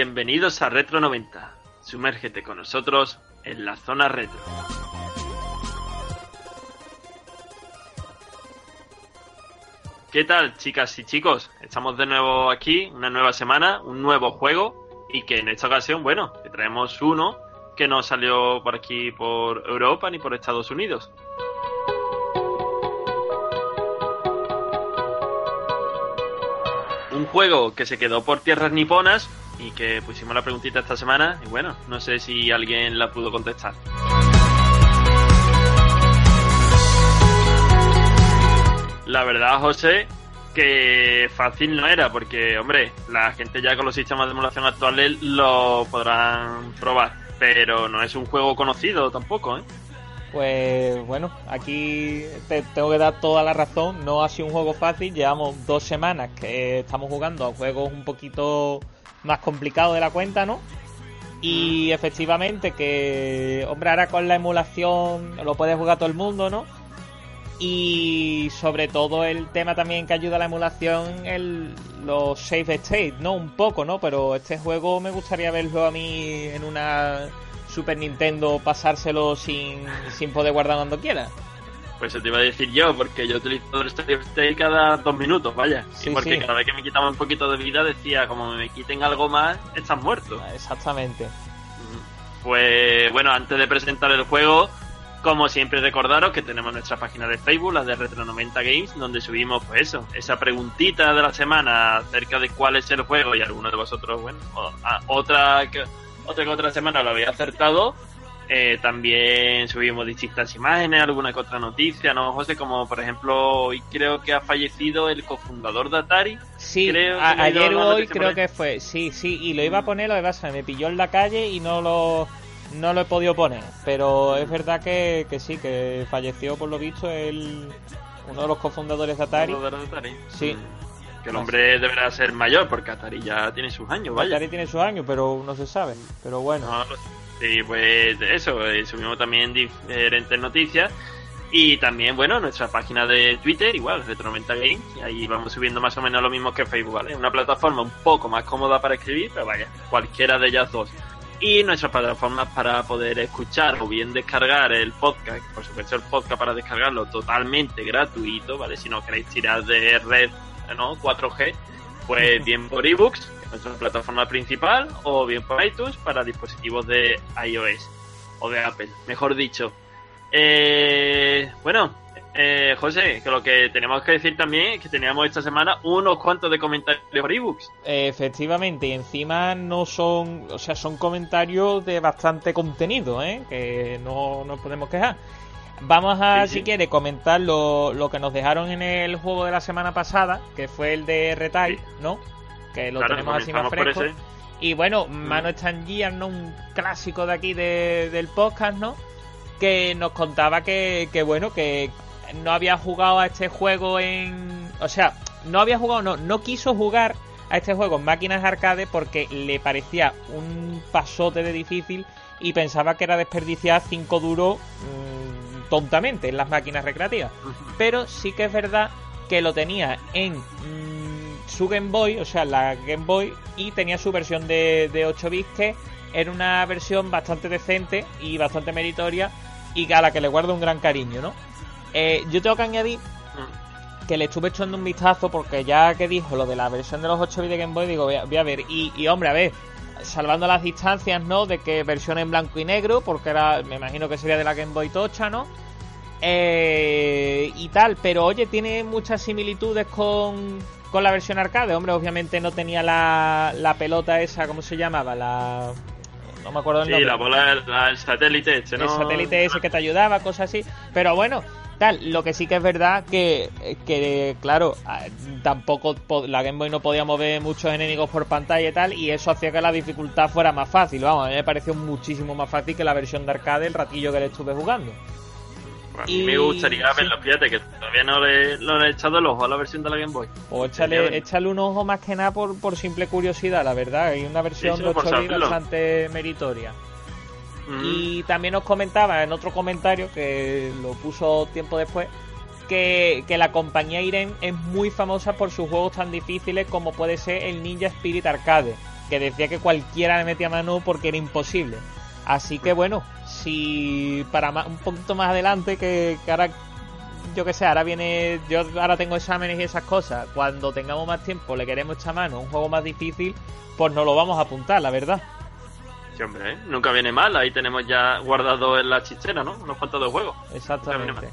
Bienvenidos a Retro 90. Sumérgete con nosotros en la zona retro. ¿Qué tal, chicas y chicos? Estamos de nuevo aquí, una nueva semana, un nuevo juego y que en esta ocasión, bueno, que traemos uno que no salió por aquí por Europa ni por Estados Unidos. Un juego que se quedó por tierras niponas y que pusimos la preguntita esta semana y bueno, no sé si alguien la pudo contestar. La verdad, José, que fácil no era, porque, hombre, la gente ya con los sistemas de emulación actuales lo podrán probar, pero no es un juego conocido tampoco, ¿eh? Pues bueno, aquí te tengo que dar toda la razón, no ha sido un juego fácil, llevamos dos semanas que estamos jugando a juegos un poquito más complicados de la cuenta, ¿no? Y efectivamente que, hombre, ahora con la emulación lo puede jugar todo el mundo, ¿no? Y sobre todo el tema también que ayuda a la emulación, el, los save state, ¿no? Un poco, ¿no? Pero este juego me gustaría verlo a mí en una Super Nintendo, pasárselo sin, sin poder guardar cuando quiera. Pues eso te iba a decir yo, porque yo utilizo el save state cada dos minutos, vaya. Sí, y porque sí. cada vez que me quitaba un poquito de vida decía, como me quiten algo más, estás muerto. Exactamente. Pues bueno, antes de presentar el juego, como siempre recordaros que tenemos nuestra página de Facebook, la de Retro 90 Games, donde subimos pues eso, esa preguntita de la semana acerca de cuál es el juego y alguno de vosotros, bueno, o- ah, otra que otra que otra semana lo había acertado. Eh, también subimos distintas imágenes, alguna que otra noticia, ¿no, José? Como por ejemplo, hoy creo que ha fallecido el cofundador de Atari. Sí, Creo a- ayer o hoy por creo que fue, sí, sí, y lo iba a poner, lo que pasa, me pilló en la calle y no lo, no lo he podido poner, pero es verdad que, que sí, que falleció por lo visto el, uno de los cofundadores de Atari. Cofundador de Atari. Sí. Mm. Que el hombre deberá ser mayor, porque Atari ya tiene sus años, vaya. Atari tiene sus años, pero no se sabe, pero bueno. No, lo Sí, pues eso, eh, subimos también diferentes noticias. Y también, bueno, nuestra página de Twitter, igual, Retro90 Games. Y ahí vamos subiendo más o menos lo mismo que Facebook, ¿vale? Una plataforma un poco más cómoda para escribir, pero vaya, cualquiera de ellas dos. Y nuestras plataformas para poder escuchar o bien descargar el podcast, por supuesto el podcast para descargarlo totalmente gratuito, ¿vale? Si no queréis tirar de red, ¿no? 4G, pues bien por ebooks, nuestra plataforma principal, o bien por iTunes para dispositivos de iOS o de Apple, mejor dicho. Eh, bueno, eh, José, que lo que tenemos que decir también es que teníamos esta semana unos cuantos de comentarios por ebooks. Efectivamente, y encima no son, o sea, son comentarios de bastante contenido, ¿eh? Que no nos podemos quejar. Vamos a, Sí, sí. si quiere, comentar lo, lo que nos dejaron en el juego de la semana pasada, que fue el de Retail, Sí. ¿no? Que lo Claro, tenemos así más fresco. Y bueno, Mano Stangier, ¿no? Un clásico de aquí de- del podcast, ¿no? Que nos contaba que, que, bueno, que no había jugado a este juego en... O sea, no había jugado, no, no quiso jugar a este juego en máquinas arcade porque le parecía un pasote de difícil y pensaba que era desperdiciar 5 duros mm, tontamente en las máquinas recreativas. Pero sí que es verdad que lo tenía en mm, su Game Boy, o sea, la Game Boy, y tenía su versión de, de 8 bits que era una versión bastante decente y bastante meritoria y a la que le guardo un gran cariño, ¿no? Eh, yo tengo que añadir que le estuve echando un vistazo porque ya que dijo lo de la versión de los 8 bits de Game Boy, digo, voy a, ver. Y, y, hombre, a ver, salvando las distancias, ¿no? De que versión en blanco y negro, porque era, me imagino que sería de la Game Boy Tocha, ¿no? Eh, y tal, pero oye, tiene muchas similitudes con, con la versión arcade. Hombre, obviamente no tenía la, la pelota esa, ¿cómo se llamaba? La... No me acuerdo el Sí, nombre. la bola, la- el satélite ese, ¿no? el satélite ese que te ayudaba, cosas así. Pero bueno, tal, lo que sí que es verdad que, que claro, tampoco po- la Game Boy no podía mover muchos enemigos por pantalla y tal, y eso hacía que la dificultad fuera más fácil. Vamos, a mí me pareció muchísimo más fácil que la versión de arcade el ratillo que le estuve jugando. A mí Y- me gustaría verlo, fíjate que todavía no le, no le he echado el ojo a la versión de la Game Boy. O échale, échale un ojo más que nada por, por simple curiosidad, la verdad. Hay una versión Sí, de por 8 bits saberlo. bastante meritoria. Mm. Y también nos comentaba en otro comentario, que lo puso tiempo después, que, que la compañía Irem es muy famosa por sus juegos tan difíciles como puede ser el Ninja Spirit Arcade, que decía que cualquiera le metía mano porque era imposible. Así que bueno, si para más, un poquito más adelante, que, que ahora, yo que sé, ahora viene, yo ahora tengo exámenes y esas cosas, cuando tengamos más tiempo le queremos echar mano a un juego más difícil, pues nos lo vamos a apuntar, la verdad. Sí, hombre, ¿eh? nunca viene mal. Ahí tenemos ya guardado en la chichera, ¿no? Unos cuantos de juegos. Exactamente.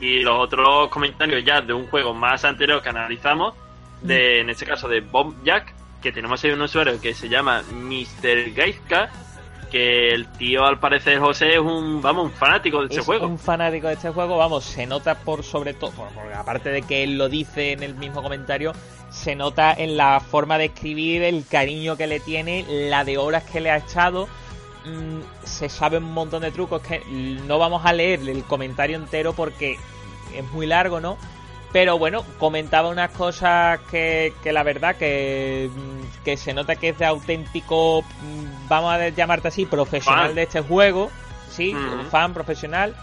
Y los otros comentarios ya de un juego más anterior que analizamos, de, en este caso de Bomb Jack, que tenemos ahí un usuario que se llama Mr. Gaiska, que el tío al parecer José es un, vamos, un fanático de este es juego. un fanático de este juego, vamos, se nota por sobre todo, por- aparte de que él lo dice en el mismo comentario, se nota en la forma de escribir, el cariño que le tiene, la de horas que le ha echado. Mm, se sabe un montón de trucos que no vamos a leer el comentario entero porque es muy largo, ¿no? Pero bueno, comentaba unas cosas que, que la verdad que, mm, que se nota que es de auténtico, mm, vamos a llamarte así, profesional Fan. de este juego. Sí, Ujú. fan profesional.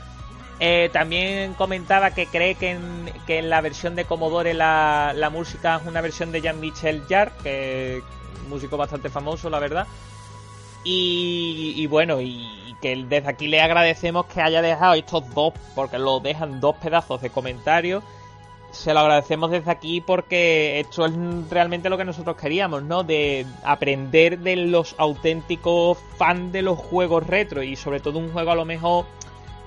Eh, también comentaba que cree que en, que en la versión de Commodore la, la música es una versión de Jean-Michel Jarre, que es un músico bastante famoso, la verdad. Y, y bueno, y que desde aquí le agradecemos que haya dejado estos dos, porque lo dejan dos pedazos de comentarios. Se lo agradecemos desde aquí porque esto es realmente lo que nosotros queríamos, ¿no? De aprender de los auténticos fans de los juegos retro y sobre todo un juego a lo mejor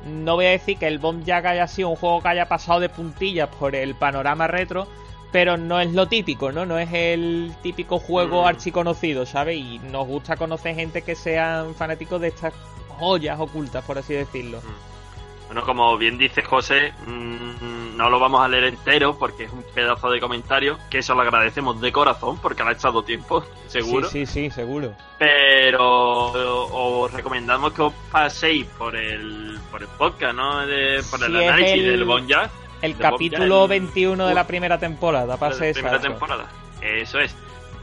no voy a decir que el Bomb Jack haya sido un juego que haya pasado de puntillas por el panorama retro, pero no es lo típico, ¿no? No es el típico juego Mm. archiconocido, ¿sabes? Y nos gusta conocer gente que sean fanáticos de estas joyas ocultas, por así decirlo. Bueno, como bien dice José, mm, no lo vamos a leer entero porque es un pedazo de comentario, que eso lo agradecemos de corazón porque le ha echado tiempo, seguro. Sí, sí, sí, seguro. Pero os recomendamos que os paséis por el, por el podcast, ¿no? De- por el Sí, análisis el- del Bon Jack, El capítulo Jack, 21 de la primera temporada, de pase la primera temporada. Eso es.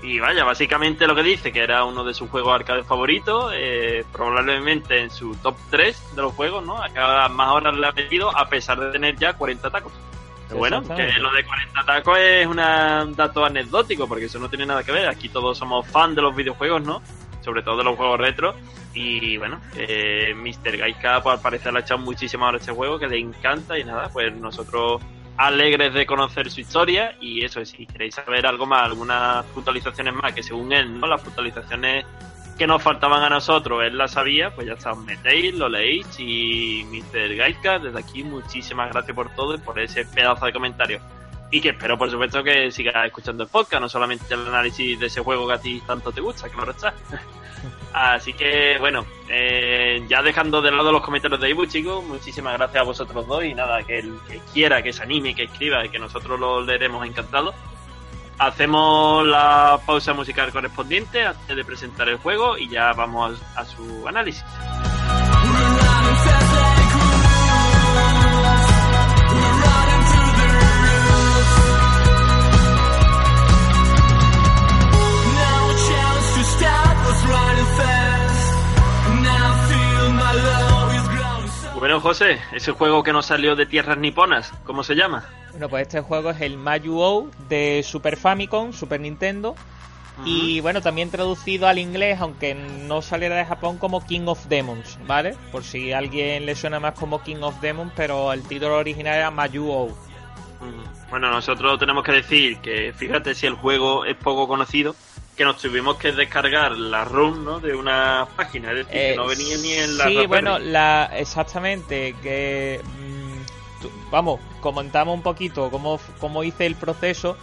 Y vaya, básicamente lo que dice, que era uno de sus juegos arcade favoritos, eh, probablemente en su top 3 de los juegos, ¿no? A cada más horas le ha metido, a pesar de tener ya 40 tacos. Bueno, que lo de 40 tacos es un dato anecdótico, porque eso no tiene nada que ver. Aquí todos somos fans de los videojuegos, ¿no? Sobre todo de los juegos retro. Y bueno, eh, Mr. Gaika, pues al parecer le ha echado muchísimas horas a este juego, que le encanta. Y nada, pues nosotros alegres de conocer su historia. Y eso, si queréis saber algo más, algunas puntualizaciones más, que según él, ¿no? Las puntualizaciones que nos faltaban a nosotros, él las sabía, pues ya está, os metéis, lo leéis y Mr. Gaika, desde aquí muchísimas gracias por todo y por ese pedazo de comentario. Y que espero, por supuesto, que sigas escuchando el podcast, no solamente el análisis de ese juego que a ti tanto te gusta, claro está. Así que, bueno, eh, ya dejando de lado los comentarios de Ibu, chicos, muchísimas gracias a vosotros dos y nada, que el que quiera, que se anime, que escriba y que nosotros lo leeremos encantados. Hacemos la pausa musical correspondiente antes de presentar el juego y ya vamos a, a su análisis. Bueno, José, ese juego que nos salió de tierras niponas, ¿cómo se llama? Bueno, pues este juego es el Mayu-O de Super Famicom, Super Nintendo. Y bueno, también traducido al inglés, aunque no saliera de Japón, como King of Demons, ¿vale? Por si a alguien le suena más como King of Demons, pero el título original era Mayu-O. Bueno, nosotros tenemos que decir que fíjate si el juego es poco conocido, que nos tuvimos que descargar la ROM ¿no? de una página, es decir, que Eh, no venía ni en la Sí, Raspberry. bueno, la, exactamente, que... mm, tu- vamos, comentamos un poquito cómo, cómo hice el proceso.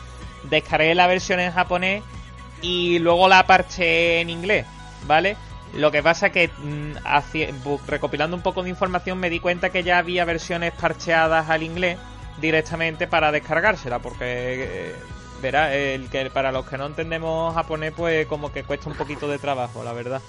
descargué la versión en japonés y luego la parché en inglés, ¿vale? Lo que pasa que mm, recopilando un poco de información me di cuenta que ya había versiones parcheadas al inglés directamente para descargársela, porque eh, verá, el que para los que no entendemos japonés pues como que cuesta un poquito de trabajo, la verdad.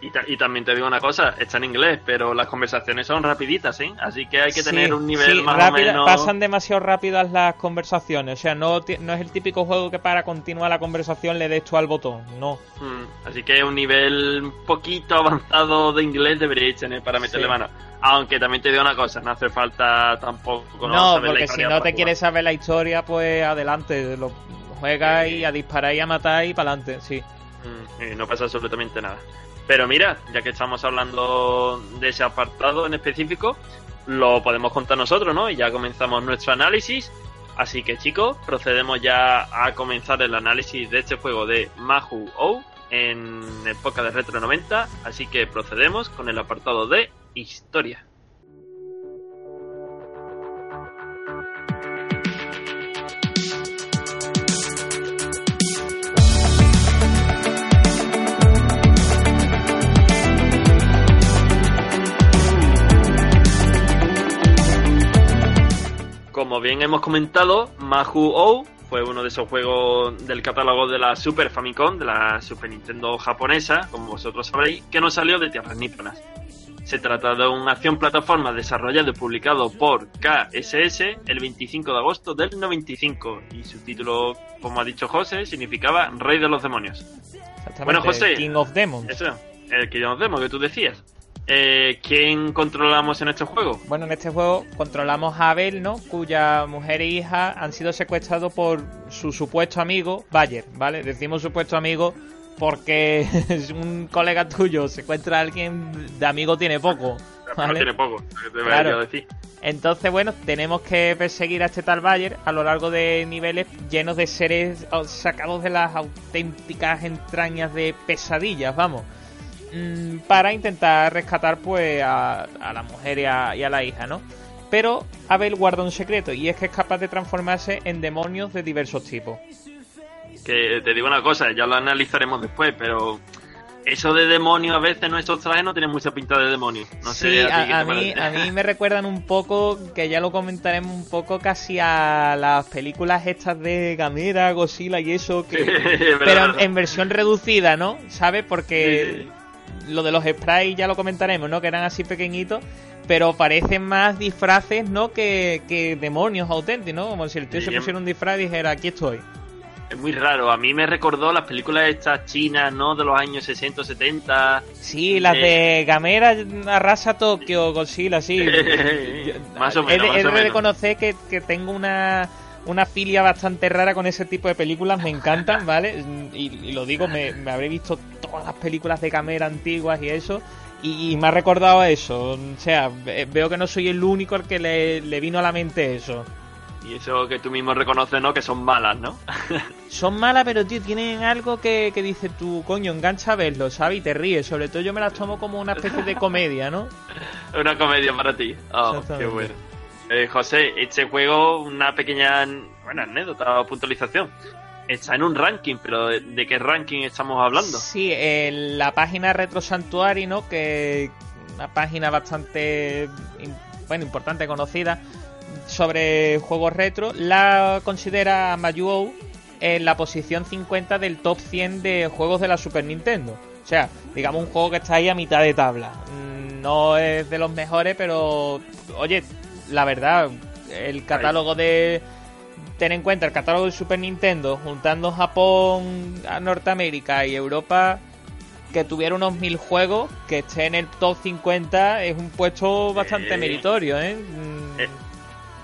Y, ta- y también te digo una cosa, está en inglés, pero las conversaciones son rapiditas, ¿eh? Así que hay que tener Sí, un nivel sí, más rápida- o menos... Pasan demasiado rápidas las conversaciones. O sea, no, no es el típico juego que para continuar la conversación le des tú al botón. No. Mm, así que un nivel un poquito avanzado de inglés deberíais tener para meterle Sí. mano. Aunque también te digo una cosa, no hace falta tampoco... No, saber la porque si no te quieres saber la historia, pues adelante. Lo juegas y a disparar y a matar y para adelante, sí. Mm, y no pasa absolutamente nada. Pero mira, ya que estamos hablando de ese apartado en específico, lo podemos contar nosotros, ¿no? Y ya comenzamos nuestro análisis. Así que chicos, procedemos ya a comenzar el análisis de este juego de Mahu O en época de Retro 90. Así que procedemos con el apartado de historia. Como bien hemos comentado, Mahu O fue uno de esos juegos del catálogo de la Super Famicom, de la Super Nintendo japonesa, como vosotros sabréis, que no salió de tierras níponas. Se trata de una acción plataforma desarrollado y publicado por KSS el 25 de agosto del 95 y su título, como ha dicho José, significaba Rey de los Demonios. Bueno, José. King of Demons. Eso, el ya nos demos, que tú decías. Eh, ¿Quién controlamos en este juego? Bueno, en este juego controlamos a Abel, ¿no? Cuya mujer e hija han sido secuestrados por su supuesto amigo, Bayer, ¿vale? Decimos supuesto amigo porque es un colega tuyo, secuestra a alguien de amigo tiene poco, No ¿vale? tiene poco, te Claro. decir. Entonces, bueno, tenemos que perseguir a este tal Bayer a lo largo de niveles llenos de seres sacados de las auténticas entrañas de pesadillas, vamos. Mm, Para intentar rescatar, pues, a, a la mujer y a, y a la hija, ¿no? Pero Abel guarda un secreto y es que es capaz de transformarse en demonios de diversos tipos. Que te digo una cosa, ya lo analizaremos después, pero eso de demonio a veces nuestros trajes no tienen mucha pinta de demonio. No sí, sé, a, a mí, a mí me recuerdan un poco, que ya lo comentaremos un poco casi a las películas estas de Gamera, Godzilla y eso, que, pero en, versión reducida, ¿no? ¿Sabes? Porque Sí, lo de los sprites ya lo comentaremos, ¿no? Que eran así pequeñitos, pero parecen más disfraces, ¿no? Que, que demonios auténticos, ¿no? Como si el tío Sí, se pusiera un disfraz y dijera, aquí estoy. Es muy raro. A mí me recordó las películas estas chinas, ¿no? De los años 60 o 70. Sí, las Eh. de Gamera arrasa Tokio, Godzilla, sí. Más o menos, he más o de menos. reconocer que, que tengo una, una filia bastante rara con ese tipo de películas, me encantan, ¿vale? Y, y lo digo, me, me habré visto todas las películas de Camera antiguas y eso, y, y me ha recordado eso. O sea, ve- veo que no soy el único al que le, le vino a la mente eso. Y eso que tú mismo reconoces, ¿no? Que son malas, ¿no? Son malas, pero tío, tienen algo que, que dices tú, coño, engancha a verlo, ¿sabes? Y te ríes. Sobre todo yo me las tomo como una especie de comedia, ¿no? Una comedia para ti. Oh, qué bueno. Eh, José, este juego, una pequeña bueno, anécdota o puntualización. Está en un ranking, pero ¿de, qué ranking estamos hablando? Sí, en la página Retro Sanctuary, ¿no? Que una página bastante bueno, importante, conocida sobre juegos retro, la considera Mayuo en la posición 50 del top 100 de juegos de la Super Nintendo. O sea, digamos un juego que está ahí a mitad de tabla. Mm, No es de los mejores, pero oye, la verdad, el catálogo de ten en cuenta el catálogo de Super Nintendo, juntando Japón, a Norteamérica y Europa, que tuviera unos mil juegos, que esté en el top 50, es un puesto bastante Eh. meritorio, ¿eh? Mm, Eh,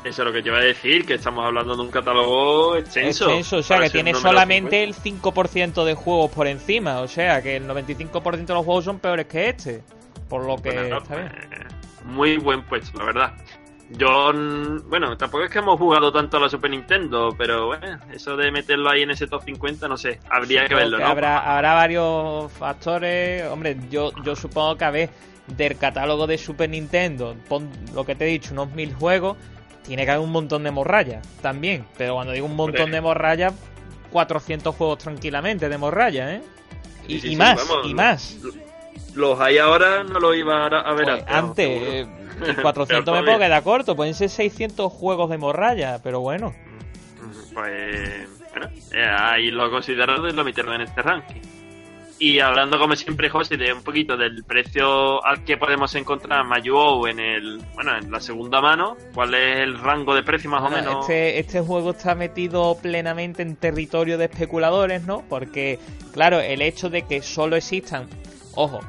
Eso es lo que te iba a decir, que estamos hablando de un catálogo extenso. extenso, o sea, que tiene solamente 50. el 5% de juegos por encima, o sea, que el 95% de los juegos son peores que este, por lo que Bueno, está bien. eh, Muy buen puesto, la verdad. Yo, bueno, tampoco es que hemos jugado tanto a la Super Nintendo, pero bueno, eso de meterlo ahí en ese top 50, no sé, habría que verlo, que ¿no? Habrá, habrá varios factores. Hombre, yo, yo supongo que a ver, del catálogo de Super Nintendo, pon lo que te he dicho, unos mil juegos. tiene que haber un montón de morrayas también. Pero cuando digo un montón de morrayas, 400 juegos tranquilamente de morrayas, ¿eh? Y, Sí, sí, y sí, más, vamos, y más. Los hay ahora, no lo iba a, ver Pues antes. antes, eh, y 400 me puedo quedar corto. Pueden ser 600 juegos de morralla, pero bueno. Pues, bueno, eh, ahí lo consideraron y lo metieron en este ranking. Y hablando como siempre, José, de un poquito del precio al que podemos encontrar Mayuo en el, bueno, en la segunda mano, ¿cuál es el rango de precio más o menos? Este, este juego está metido plenamente en territorio de especuladores, ¿no? Porque, claro, el hecho de que solo existan, ojo,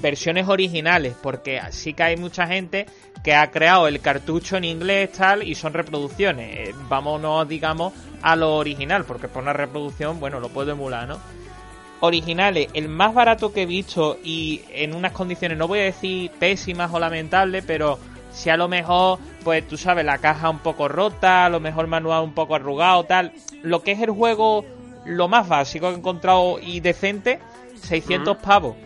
versiones originales, porque sí que hay mucha gente que ha creado el cartucho en inglés tal y son reproducciones. Eh, vámonos, digamos, a lo original, porque por una reproducción, bueno, lo puedo emular, ¿no? Originales, el más barato que he visto y en unas condiciones, no voy a decir pésimas o lamentables, pero si a lo mejor, pues tú sabes, la caja un poco rota, a lo mejor manual un poco arrugado, tal. Lo que es el juego, lo más básico que he encontrado y decente, 600 Ujú. pavos.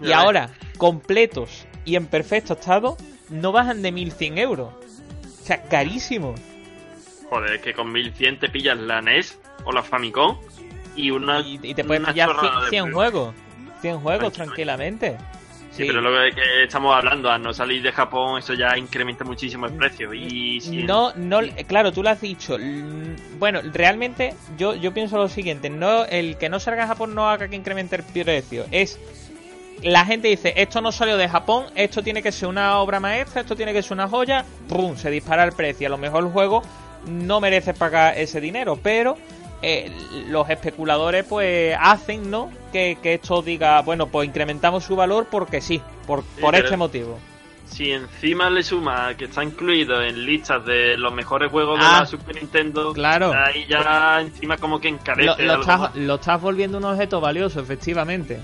Y Ya ves. ahora, completos y en perfecto estado, no bajan de 1100 euros. O sea, carísimo. Joder, que con 1100 te pillas la NES o la Famicom y una. Y, y te puedes pillar chorrada 100, de 100 precio. juegos. 100 juegos tranquilamente. Sí, pero lo que estamos hablando, al no salir de Japón, eso ya incrementa muchísimo el precio. Y si No, no, claro, tú lo has dicho. Bueno, realmente yo, yo pienso lo siguiente, no, el que no salga de Japón no haga que incremente el precio. Es la gente dice, esto no salió de Japón, esto tiene que ser una obra maestra, esto tiene que ser una joya, ¡pum! se dispara el precio. A lo mejor el juego no merece pagar ese dinero, pero eh, los especuladores pues hacen, ¿no? Que, que esto diga, bueno, pues incrementamos su valor porque sí, por, por pero- este motivo. Si encima le suma que está incluido en listas de los mejores juegos Ah, de la Super Nintendo, claro. ahí ya encima como que encarece Lo, lo algo estás, más. lo estás volviendo un objeto valioso, efectivamente.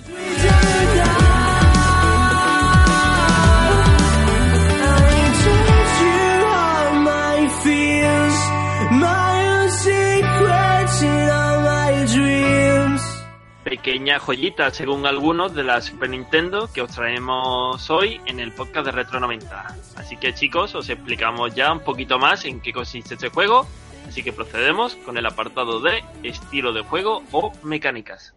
Pequeña joyita, según algunos, de la Super Nintendo que os traemos hoy en el podcast de Retro 90. Así que chicos, os explicamos ya un poquito más en qué consiste este juego. Así que procedemos con el apartado de estilo de juego o mecánicas.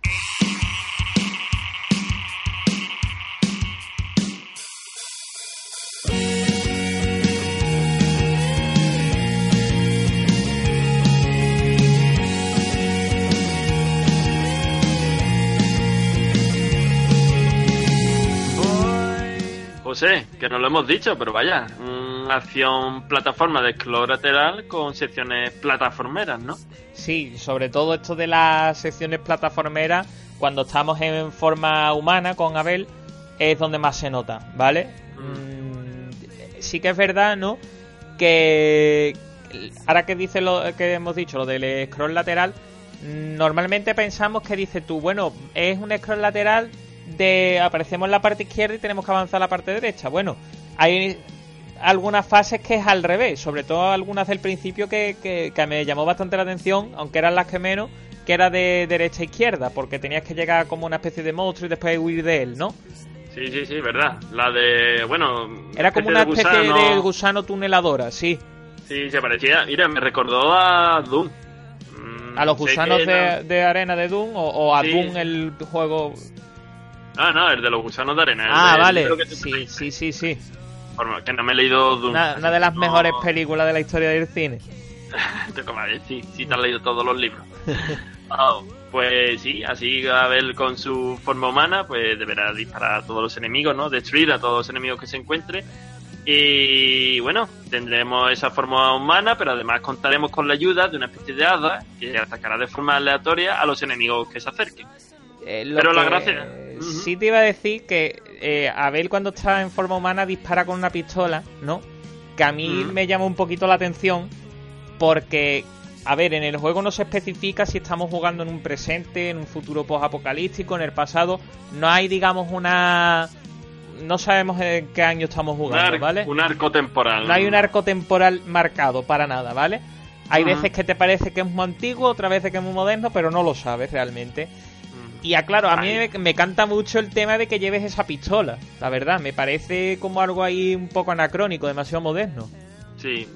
José, que no lo hemos dicho, pero vaya, una acción plataforma de scroll lateral con secciones plataformeras, ¿no? Sí, sobre todo esto de las secciones plataformeras, cuando estamos en forma humana con Abel, es donde más se nota, ¿vale? Mm, sí que es verdad, ¿no? Que ahora que dice lo que hemos dicho, lo del scroll lateral, normalmente pensamos que dice tú, bueno, es un scroll lateral de aparecemos en la parte izquierda y tenemos que avanzar a la parte derecha. Bueno, hay algunas fases que es al revés, sobre todo algunas del principio que, que, que me llamó bastante la atención, aunque eran las que menos, que era de derecha a izquierda, porque tenías que llegar como una especie de monstruo y después huir de él, ¿no? Sí, sí, sí, verdad. La de, bueno... Era como una especie gusano. de gusano tuneladora, sí. Sí, se parecía. Mira, me recordó a Doom. Mm, A los sé gusanos de, no- de arena de Doom o, o a Sí. Doom el juego. Ah, no, el de los gusanos de arena. Ah, vale. te Sí, sí, sí, sí. Que no me he leído Doom. Una, una de las No- mejores películas de la historia del cine. Tengo que decir, sí, te has leído todos los libros. Pues sí, así Abel con su forma humana, pues deberá disparar a todos los enemigos, ¿no? Destruir a todos los enemigos que se encuentre. Y bueno, tendremos esa forma humana, pero además contaremos con la ayuda de una especie de hada que atacará de forma aleatoria a los enemigos que se acerquen. Eh, Pero la Sí te iba a decir que eh, Abel cuando está en forma humana dispara con una pistola, ¿no? Que a mí me llama un poquito la atención porque, a ver, en el juego no se especifica si estamos jugando en un presente, en un futuro post-apocalíptico, en el pasado. No hay, digamos, una... No sabemos en qué año estamos jugando, ¿vale? un arco temporal. No hay un arco temporal marcado para nada, ¿vale? Hay veces que te parece que es muy antiguo, otras veces que es muy moderno, pero no lo sabes realmente. Y aclaro, a mí me, me canta mucho el tema de que lleves esa pistola, la verdad. Me parece como algo ahí un poco anacrónico, demasiado moderno. Sí,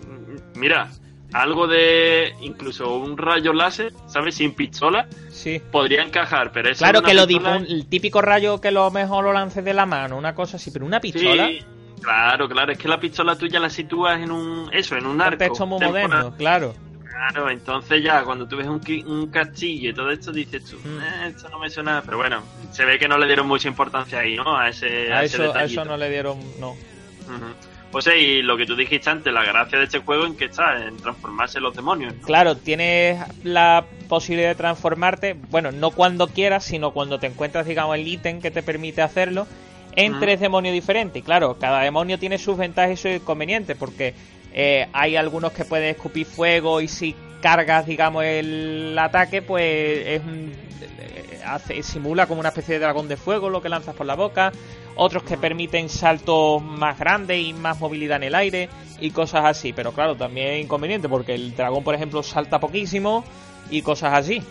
mira, algo de incluso un rayo láser, ¿sabes? Sin pistola, Sí. podría encajar, pero eso Claro es que lo pistola- dipo- el típico rayo que lo mejor lo lances de la mano, una cosa así, pero una pistola. Sí, claro, claro, es que la pistola tuya la sitúas en un eso, en un arco. contexto muy temporal. moderno, claro. Claro, entonces ya cuando tú ves un, castillo y todo esto dices tú. "Eh, esto no me suena, pero bueno, se ve que no le dieron mucha importancia ahí, ¿no? A ese, A eso, a eso no le dieron. No. Ujú. Pues sí, y lo que tú dijiste antes, la gracia de este juego en que está, en transformarse en los demonios. ¿no? Claro, tienes la posibilidad de transformarte, bueno, no cuando quieras, sino cuando te encuentras, digamos, el ítem que te permite hacerlo, en tres demonios diferentes. Y claro, cada demonio tiene sus ventajas y sus inconvenientes, porque eh, hay algunos que pueden escupir fuego y si cargas, digamos, el ataque, pues es un- eh, hace, simula como una especie de dragón de fuego lo que lanzas por la boca. Otros que permiten saltos más grandes y más movilidad en el aire y cosas así. Pero claro, también es inconveniente porque el dragón, por ejemplo, salta poquísimo y cosas así.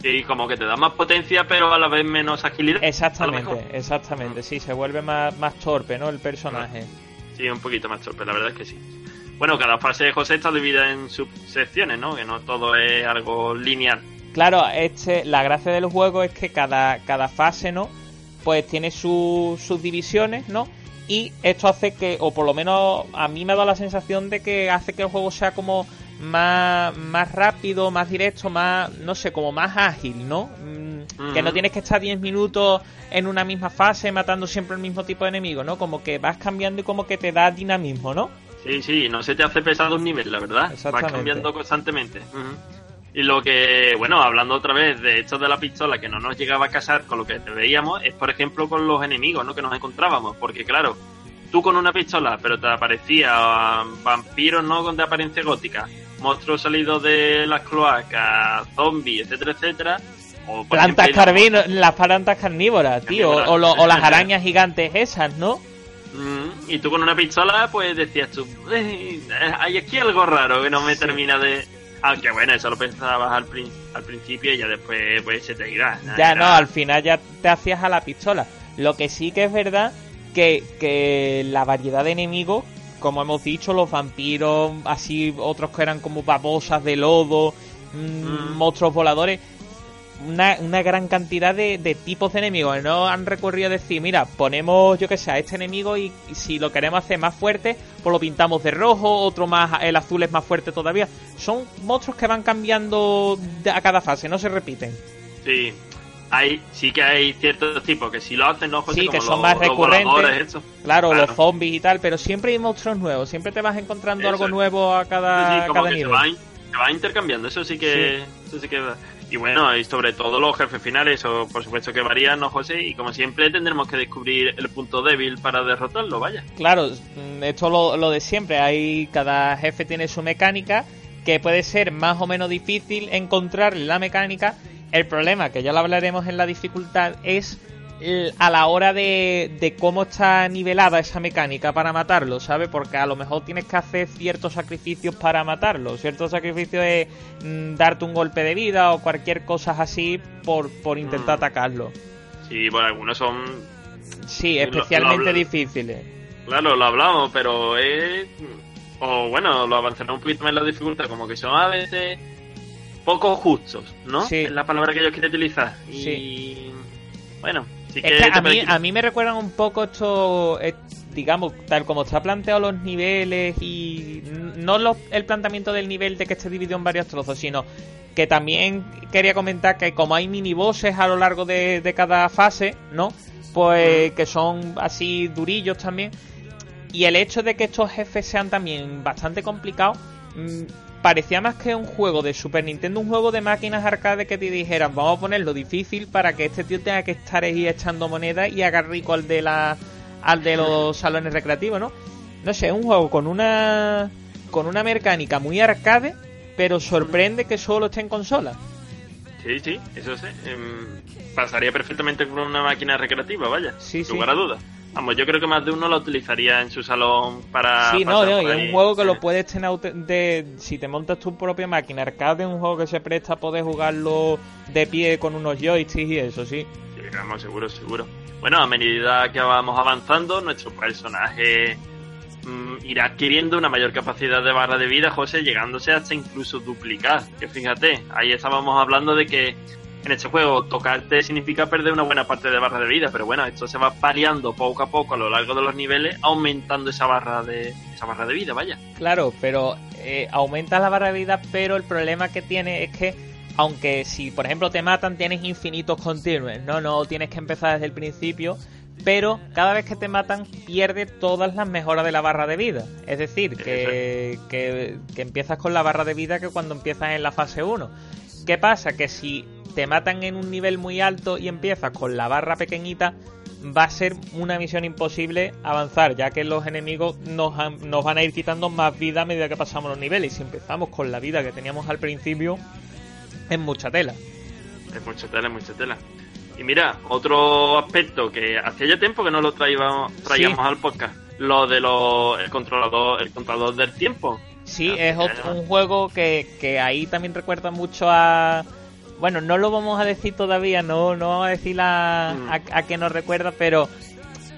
Sí, como que te da más potencia, pero a la vez menos agilidad. Exactamente, exactamente. Sí, se vuelve más, más torpe, ¿no? El personaje. Sí, un poquito más torpe, la verdad es que sí. Bueno, cada fase de José está dividida en subsecciones, ¿no? Que no todo es algo lineal. Claro, este, la gracia del juego es que cada, cada fase, ¿no? Pues tiene su- sus divisiones, ¿no? Y esto hace que, o por lo menos a mí me ha dado la sensación de que hace que el juego sea como más, más rápido, más directo, más, no sé, como más ágil, ¿no? Mm, Que no tienes que estar 10 minutos en una misma fase matando siempre el mismo tipo de enemigo, ¿no? Como que vas cambiando y como que te da dinamismo, ¿no? Sí, sí, no se te hace pesado un nivel, la verdad. Vas cambiando constantemente. Y lo que, bueno, hablando otra vez de esto de la pistola que no nos llegaba a casar con lo que veíamos, es por ejemplo con los enemigos, ¿no? Que nos encontrábamos. Porque claro, tú con una pistola, pero te aparecía vampiros, ¿no? Con de apariencia gótica, monstruos salidos de las cloacas, zombies, etcétera, etcétera. O, Plantas ejemplo, carvino- las plantas carnívoras, tío. O, Carnívoras. o lo- o las arañas gigantes esas, ¿no? Mm, y tú con una pistola, pues decías tú, "Eh, hay aquí algo raro que no me Sí. termina de... Aunque bueno, eso lo pensabas al, prin- al principio y ya después pues se te irá. Ya no, al final ya te hacías a la pistola. Lo que sí que es verdad que, que la variedad de enemigos, como hemos dicho, los vampiros, así otros que eran como babosas de lodo, mm, Mm. monstruos voladores, una, una gran cantidad de, de tipos de enemigos. No han recurrido a decir, mira, ponemos, yo que sé, a este enemigo y, y si lo queremos hacer más fuerte, pues lo pintamos de rojo, otro más, el azul es más fuerte todavía. Son monstruos que van cambiando a cada fase, no se repiten. Sí, hay, sí que hay ciertos tipos que si lo hacen, ¿no, José? Sí, que son los- más recurrentes. Claro, Claro. los zombies y tal, pero siempre hay monstruos nuevos, siempre te vas encontrando Eso algo nuevo a Sí, cada, sí, como cada que se nivel. va, se va intercambiando, eso sí que... Eso sí que y bueno, y sobre todo los jefes finales, eso por supuesto que varían, ¿no, José? Y como siempre tendremos que descubrir el punto débil para derrotarlo, vaya. Claro, mm, esto lo, lo de siempre, hay cada jefe tiene su mecánica que puede ser más o menos difícil encontrar la mecánica. El problema, que ya lo hablaremos en la dificultad, es a la hora de, de cómo está nivelada esa mecánica para matarlo, ¿sabes? Porque a lo mejor tienes que hacer ciertos sacrificios para matarlo. Ciertos sacrificios es mm, darte un golpe de vida o cualquier cosa así por, por intentar Mm. atacarlo. Sí, bueno, algunos son Sí, Lo- lo especialmente difíciles. Claro, lo hablamos, pero es. O bueno, lo avanzará un poquito más en la dificultad, como que son a veces poco justos, ¿no? Sí. Es la palabra que yo quiero utilizar. Y. Sí. Bueno, que. Es que a mí, a mí me recuerdan un poco esto, eh, digamos, tal como está planteado los niveles y no los- el planteamiento del nivel de que esté dividido en varios trozos, sino que también quería comentar que como hay minibosses a lo largo de, de cada fase, ¿no? Pues que son así durillos también. Y el hecho de que estos jefes sean también bastante complicados, mm, parecía más que un juego de Super Nintendo, un juego de máquinas arcade que te dijeran, vamos a ponerlo difícil para que este tío tenga que estar ahí echando moneda y haga rico al de la al de los salones recreativos, ¿no? No sé, es un juego con una con una mecánica muy arcade, pero sorprende que solo esté en consola. Sí, sí, eso sí. Em, pasaría perfectamente con una máquina recreativa, vaya. Sí, sin lugar a dudas. Vamos, yo creo que más de uno la utilizaría en su salón para. Sí, no, no, y es un juego que lo puedes tener de si te montas tu propia máquina arcade, es un juego que se presta a poder jugarlo de pie con unos joysticks y eso, sí. Sí, vamos, seguro, seguro. Bueno, a medida que vamos avanzando, nuestro personaje mm, irá adquiriendo una mayor capacidad de barra de vida, José, llegándose hasta incluso duplicar. Que fíjate, ahí estábamos hablando de que en este juego tocarte significa perder una buena parte de barra de vida, pero bueno, esto se va paliando poco a poco a lo largo de los niveles, aumentando esa barra de esa barra de vida, vaya. Claro, pero eh, aumenta la barra de vida, pero el problema que tiene es que aunque si por ejemplo te matan tienes infinitos continuos, no, no tienes que empezar desde el principio, pero cada vez que te matan pierde todas las mejoras de la barra de vida. Es decir, que, que, que empiezas con la barra de vida que cuando empiezas en la fase 1. ¿Qué pasa? Que si te matan en un nivel muy alto y empiezas con la barra pequeñita, va a ser una misión imposible avanzar, ya que los enemigos nos, han- nos van a ir quitando más vida a medida que pasamos los niveles. Y si empezamos con la vida que teníamos al principio, es mucha tela. Es mucha tela, es mucha tela. Y mira, otro aspecto que hacía ya tiempo que no lo traíamos, traíamos Sí. al podcast, lo de los el controlador, el controlador del tiempo. Sí, Ah, es ya, ot- ya. un juego que, que ahí también recuerda mucho a... Bueno, no lo vamos a decir todavía, no, no vamos a decir a, Mm. a, a qué nos recuerda, pero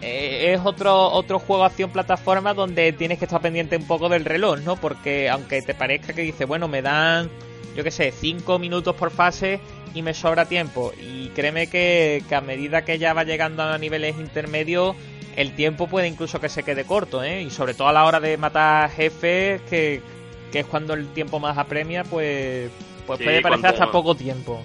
eh, es otro, otro juego acción plataforma donde tienes que estar pendiente un poco del reloj, ¿no? Porque aunque te parezca que dice, bueno, me dan, yo qué sé, 5 minutos por fase y me sobra tiempo. Y créeme que, que a medida que ya va llegando a niveles intermedios, el tiempo puede incluso que se quede corto, ¿eh? Y sobre todo a la hora de matar jefes, que, que es cuando el tiempo más apremia, pues, pues Sí, puede parecer cuando- hasta poco tiempo.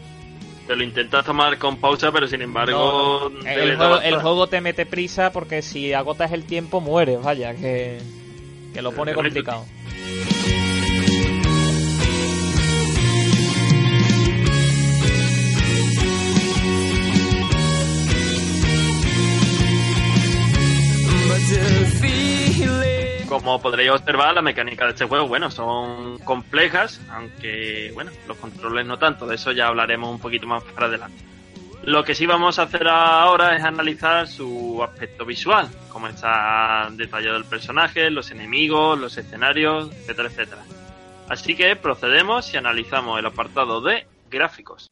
Te lo intentas tomar con pausa, pero sin embargo... No, el, juego, avanzar. el juego te mete prisa porque si agotas el tiempo mueres, vaya, que, que lo pone Correcto. complicado. Feeling Como podréis observar, la mecánica de este juego, bueno, son complejas, aunque, bueno, los controles no tanto, de eso ya hablaremos un poquito más para adelante. Lo que sí vamos a hacer ahora es analizar su aspecto visual, cómo está detallado el personaje, los enemigos, los escenarios, etcétera, etcétera. Así que procedemos y analizamos el apartado de gráficos.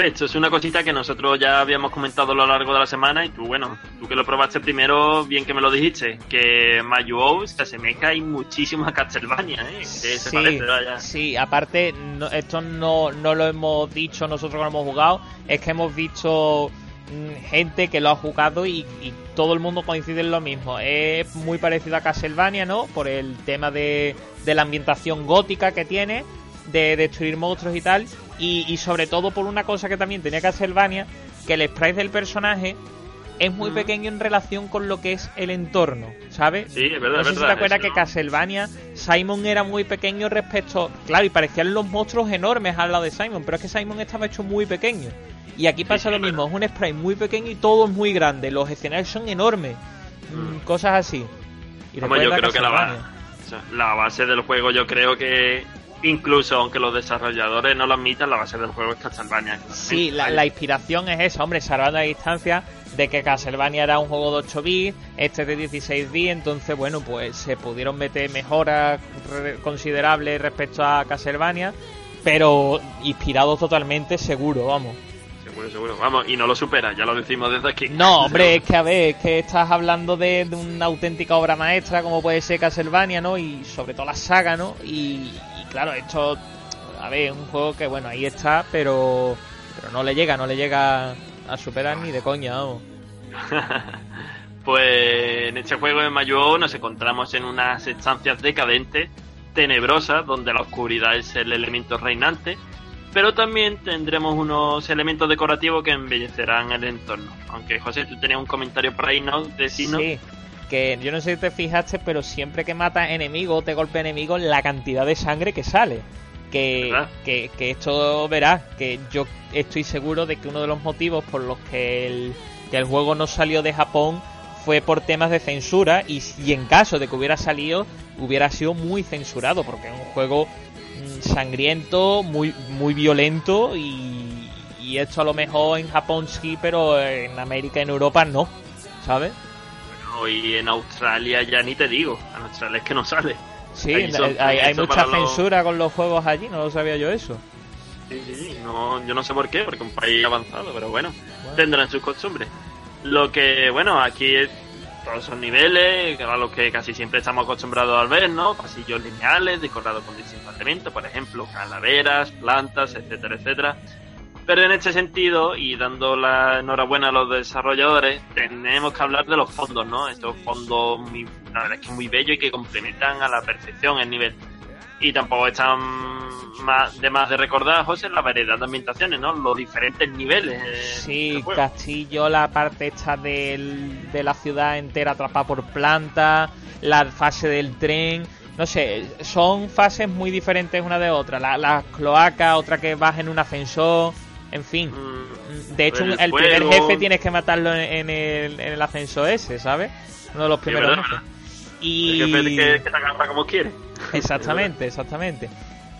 Esto es una cosita que nosotros ya habíamos comentado a lo largo de la semana y tú, bueno, tú que lo probaste primero, bien que me lo dijiste, que Mayuou se asemeja y muchísimo a Castlevania, ¿eh? Se Sí, parece, vaya. sí, aparte, no- esto no, no lo hemos dicho nosotros que lo hemos jugado, es que hemos visto mm, gente que lo ha jugado y, y todo el mundo coincide en lo mismo. Es muy parecido a Castlevania, ¿no? Por el tema de, de la ambientación gótica que tiene, de destruir monstruos y tal, y, y sobre todo por una cosa que también tenía Castlevania, que el sprite del personaje es muy Mm. pequeño en relación con lo que es el entorno, ¿sabes? Sí, es verdad, No es sé si te acuerdas que ¿no? Castlevania, Simon era muy pequeño respecto. Claro, y parecían los monstruos enormes al lado de Simon, pero es que Simon estaba hecho muy pequeño. Y aquí pasa sí, lo es mismo, es un sprite muy pequeño y todo es muy grande. Los escenarios son enormes. Mm, Mm. Cosas así. Y yo creo que la, o sea, la base del juego, yo creo que incluso aunque los desarrolladores no lo admitan, la base del juego es Castlevania. Sí, la, inspiración es esa, hombre, salvando la distancia de que Castlevania era un juego de 8 bits, este de 16 bits, entonces, bueno, pues se pudieron meter mejoras considerables respecto a Castlevania, pero inspirados totalmente, seguro, vamos. Seguro, seguro. Vamos, y no lo supera, ya lo decimos desde aquí. No, hombre, es que a ver, es que estás hablando de, de una auténtica obra maestra como puede ser Castlevania, ¿no? Y sobre todo la saga, ¿no? Y claro, esto, a ver, es un juego que, bueno, ahí está, pero, pero no le llega, no le llega a superar ni de coña, vamos. Pues en este juego de Mayuo nos encontramos en unas estancias decadentes, tenebrosas, donde la oscuridad es el elemento reinante, pero también tendremos unos elementos decorativos que embellecerán el entorno. Aunque José, tú tenías un comentario por ahí, ¿no? Decirnos. Sí, que yo no sé si te fijaste, pero siempre que matas enemigos o te golpea enemigos, la cantidad de sangre que sale. Que, ¿Verdad? que, que esto verás, que yo estoy seguro de que uno de los motivos por los que el, que el juego no salió de Japón fue por temas de censura y, y en caso de que hubiera salido, hubiera sido muy censurado, porque es un juego mm, sangriento, muy, muy violento y, y esto a lo mejor en Japón sí, pero en América y en Europa no, ¿sabes? Y en Australia ya ni te digo. En Australia es que no sale. Sí, son- hay, mucha los- censura con los juegos allí, no lo sabía yo eso. Sí, sí, sí. No, yo no sé por qué, porque un país avanzado, pero bueno, Bueno. tendrán sus costumbres. Lo que, bueno, aquí es- todos esos niveles, a los que casi siempre estamos acostumbrados a ver, ¿no? Pasillos lineales, decorados con distintos elementos, por ejemplo, calaveras, plantas, etcétera, etcétera. Pero en este sentido, y dando la enhorabuena a los desarrolladores, tenemos que hablar de los fondos, ¿no? Estos fondos, muy, la verdad es que muy bellos y que complementan a la perfección el nivel. Y tampoco están más, de más de recordar, José, la variedad de ambientaciones, ¿no? Los diferentes niveles. eh, Sí. Castillo, la parte esta del- de la ciudad entera atrapada por plantas, la fase del tren, no sé, son fases muy diferentes una de otra. La, la cloaca, otra que vas en un ascensor, en fin. Mm, De hecho, el el, primer jefe tienes que matarlo en, en el, en el ascensor ese, ¿sabes? Uno de los Sí, primeros verdad, jefes. verdad. Y... El jefe que, que te agarra como quiere. Exactamente, exactamente.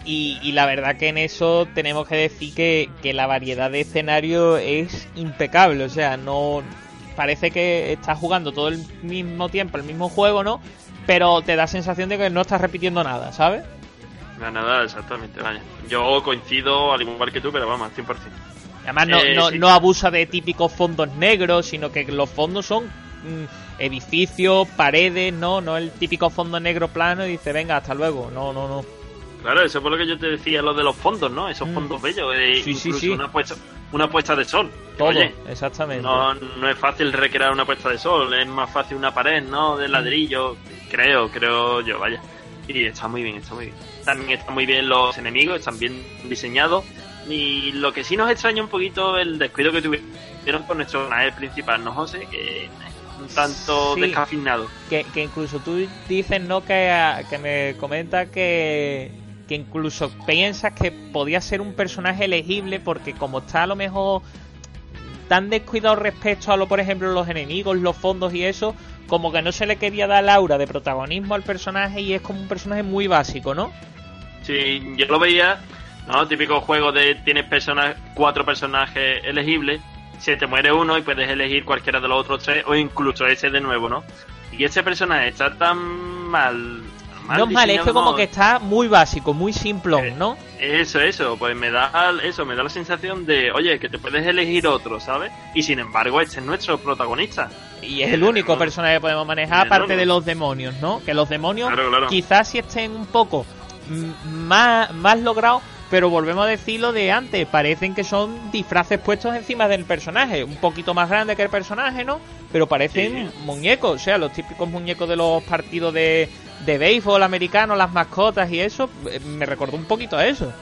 Y, y la verdad que en eso tenemos que decir que, que la variedad de escenarios es impecable. O sea, no parece que estás jugando todo el mismo tiempo el mismo juego, ¿no? Pero te da sensación de que no estás repitiendo nada, ¿sabes? No, nada, exactamente, vaya. Yo coincido al igual que tú, pero vamos, 100%. Además, no, Eh, no, sí. no abusa de típicos fondos negros, sino que los fondos son mm, edificios, paredes, no, no el típico fondo negro plano y dice, venga, hasta luego. No, no, no. Claro, eso fue lo que yo te decía, lo de los fondos, ¿no? Esos Mm. fondos bellos. eh, Sí, sí, incluso sí. Una, puesta, una puesta de sol. Todo, Oye, exactamente. no, no es fácil recrear una puesta de sol, es más fácil una pared, ¿no? De ladrillo, creo, creo yo, vaya. Y está muy bien, está muy bien. También están muy bien los enemigos, están bien diseñados. Y lo que sí nos extraña un poquito el descuido que tuvieron con nuestro personaje principal, ¿no, José? Que un tanto Sí. descafinado. que, que incluso tú dices, ¿no? Que, que me comenta que, que incluso piensas que podía ser un personaje elegible porque como está a lo mejor tan descuidado respecto a lo, por ejemplo, los enemigos, los fondos y eso, como que no se le quería dar la aura de protagonismo al personaje y es como un personaje muy básico, ¿no? Sí, yo lo veía, ¿no? Típico juego de tienes personas, cuatro personajes elegibles, se te muere uno y puedes elegir cualquiera de los otros tres o incluso ese de nuevo, ¿no? Y ese personaje está tan mal. mal no es mal, es que como que está muy básico, muy simplón, ¿no? Eso, eso, pues me da eso, me da la sensación de, oye, que te puedes elegir otro, ¿sabes? Y sin embargo, este es nuestro protagonista. Y es el único personaje que podemos manejar, aparte de los demonios, ¿no? Que los demonios Claro, claro. quizás sí estén un poco más, más logrados, pero volvemos a decirlo de antes, parecen que son disfraces puestos encima del personaje, un poquito más grande que el personaje, ¿no? Pero parecen Sí. muñecos, o sea, los típicos muñecos de los partidos de, de béisbol americano, las mascotas y eso, eh, me recordó un poquito a eso.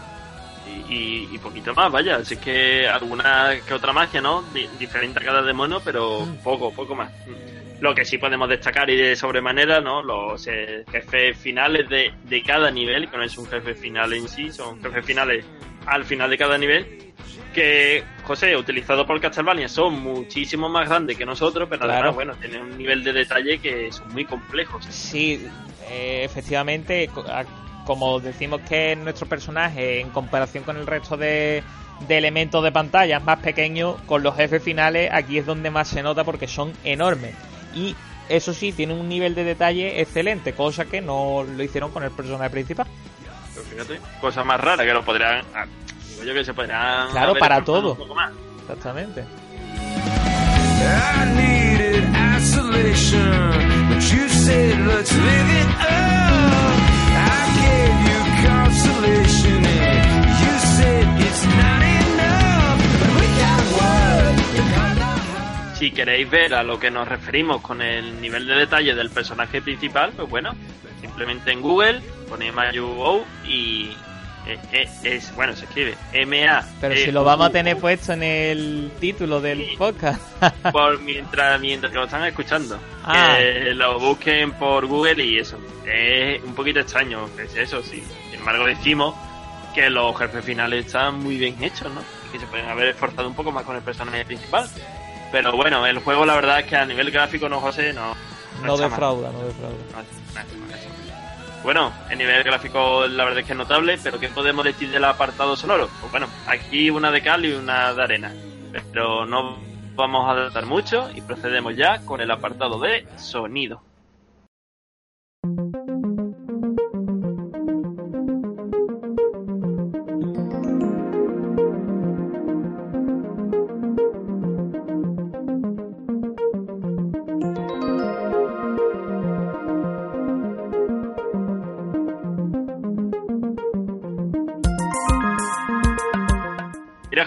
Y, y- poquito más, vaya. Así que alguna que otra magia, ¿no? Di- diferente a cada demonio, pero Mm. poco, poco más. Lo que sí podemos destacar y de sobremanera, ¿no? Los eh, jefes finales de, de cada nivel, que no es un jefe final en sí, son jefes finales al final de cada nivel. Que, José, utilizado por Castlevania, son muchísimo más grandes que nosotros, pero Claro. además, bueno, tienen un nivel de detalle que son muy complejos. Sí, eh, efectivamente, como decimos que es nuestro personaje en comparación con el resto de, de elementos de pantalla más pequeño, con los jefes finales aquí es donde más se nota porque son enormes. Y eso sí, tiene un nivel de detalle excelente, cosa que no lo hicieron con el personaje principal. Pero fíjate, cosa más rara que lo podrían. ah, Digo yo que se podrían. Claro, haber para todo. un poco más. Exactamente. I Si queréis ver a lo que nos referimos con el nivel de detalle del personaje principal, pues bueno, simplemente en Google ponéis Mayu y eh, eh, es bueno se escribe M A. Pero si lo vamos a tener puesto en el título del Sí. podcast. por mientras mientras que lo están escuchando, Ah. que lo busquen por Google y eso es un poquito extraño, es eso sí. Sin embargo decimos que los jefes finales están muy bien hechos, ¿no? Que se pueden haber esforzado un poco más con el personaje principal. Pero bueno, el juego la verdad es que a nivel gráfico no José no no defrauda, no defrauda. No, eso. Bueno, el nivel gráfico la verdad es que es notable, pero ¿qué podemos decir del apartado sonoro? Pues bueno, aquí una de cal y una de arena. Pero no vamos a adelantar mucho y procedemos ya con el apartado de sonido.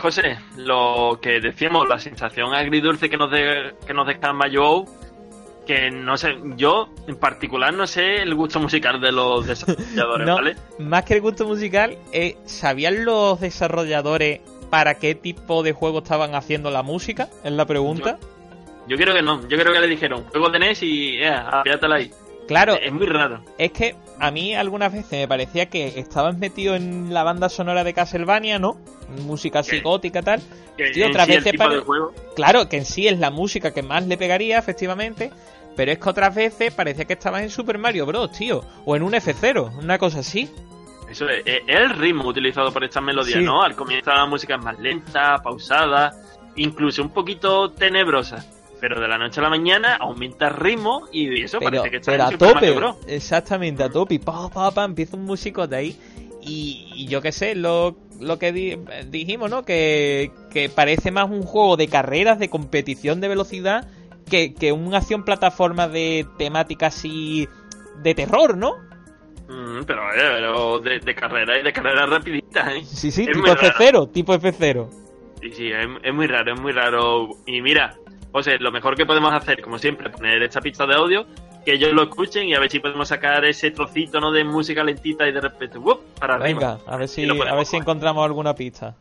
José, lo que decíamos, la sensación agridulce que nos, de, que nos que no sé, yo en particular no sé el gusto musical de los desarrolladores, No, ¿vale? Más que el gusto musical, eh, ¿sabían los desarrolladores para qué tipo de juego estaban haciendo la música? Es la pregunta. Yo creo que no, yo creo que le dijeron, juego de NES y, apíatela ahí. Claro, Es muy raro. es que a mí algunas veces me parecía que estabas metido en la banda sonora de Castlevania, ¿no? Música gótica tal. Que en otras sí veces pare- Claro, que en sí es la música que más le pegaría, efectivamente. Pero es que otras veces parecía que estabas en Super Mario Bros, tío. O en un F0, una cosa así. eso es, es el ritmo utilizado por estas melodías, Sí. ¿no? Al comienzo la música es más lenta, pausada, incluso un poquito tenebrosa. Pero de la noche a la mañana aumenta el ritmo y eso pero, parece que está pero en a Super Mario tope. Bros. Exactamente, a tope. Y pa, pa, pa, empieza un músico de ahí. Y, y yo qué sé, lo, lo que di- dijimos, ¿no? Que, que parece más un juego de carreras, de competición de velocidad, que, que una acción plataforma de temática así de terror, ¿no? Mm, pero, eh, pero de, de carrera y de carrera rapidita, ¿eh? Sí, sí, Es tipo muy raro. F0, tipo F0. Sí, sí, es, es muy raro, es muy raro. Y mira, José, lo mejor que podemos hacer, como siempre, poner esta pista de audio, que ellos lo escuchen y a ver si podemos sacar ese trocito no de música lentita y de repente, para arriba. Venga, a ver si, a ver si encontramos alguna pista.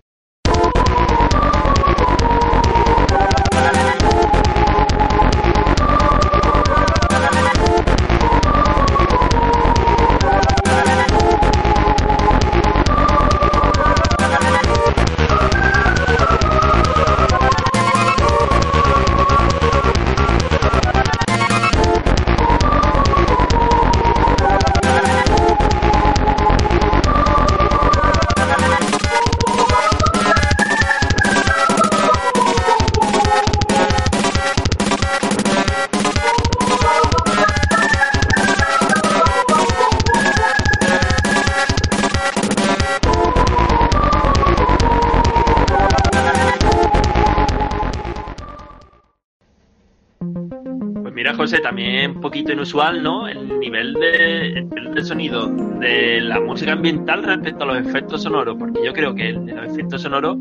Inusual, ¿no? El nivel de, el nivel de sonido de la música ambiental respecto a los efectos sonoros, porque yo creo que el de los efectos sonoros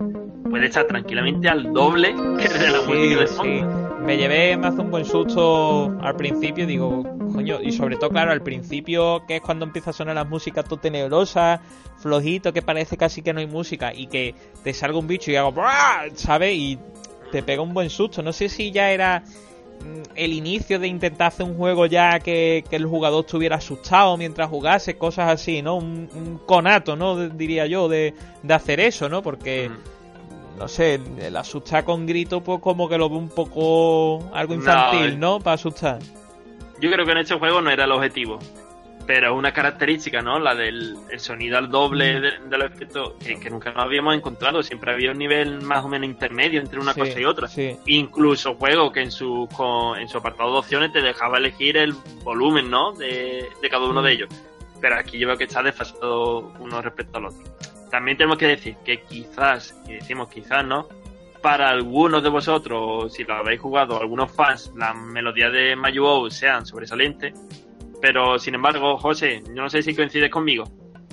puede estar tranquilamente al doble que el de la música de Sí, fondo. sí. Me llevé, me hace un buen susto al principio, digo, coño, y sobre todo, claro, al principio, que es cuando empieza a sonar la música todo tenebrosa, flojito, que parece casi que no hay música, y que te salga un bicho y hago. ¿sabes? Y te pega un buen susto. No sé si ya era el inicio de intentar hacer un juego ya que, que el jugador estuviera asustado mientras jugase, cosas así, ¿no? Un, un conato, ¿no? De- diría yo, de, de hacer eso, ¿no? Porque Mm. no sé, el asustar con grito, pues como que lo veo un poco algo No, infantil, eh. ¿no? Para asustar. Yo creo que en este juego no era el objetivo. Pero una característica, ¿no? La del el sonido al doble de, de los efectos que, que nunca nos habíamos encontrado. Siempre había un nivel más o menos intermedio entre una Sí, cosa y otra. Sí, Incluso juego que en su, con- en su apartado de opciones te dejaba elegir el volumen, ¿no? De, de cada uno de ellos. Pero aquí yo veo que está desfasado uno respecto al otro. También tenemos que decir que quizás, y decimos quizás, ¿no? Para algunos de vosotros, si lo habéis jugado, algunos fans, las melodías de Mayuo sean sobresalientes. Pero sin embargo, José, yo no sé si coincides conmigo.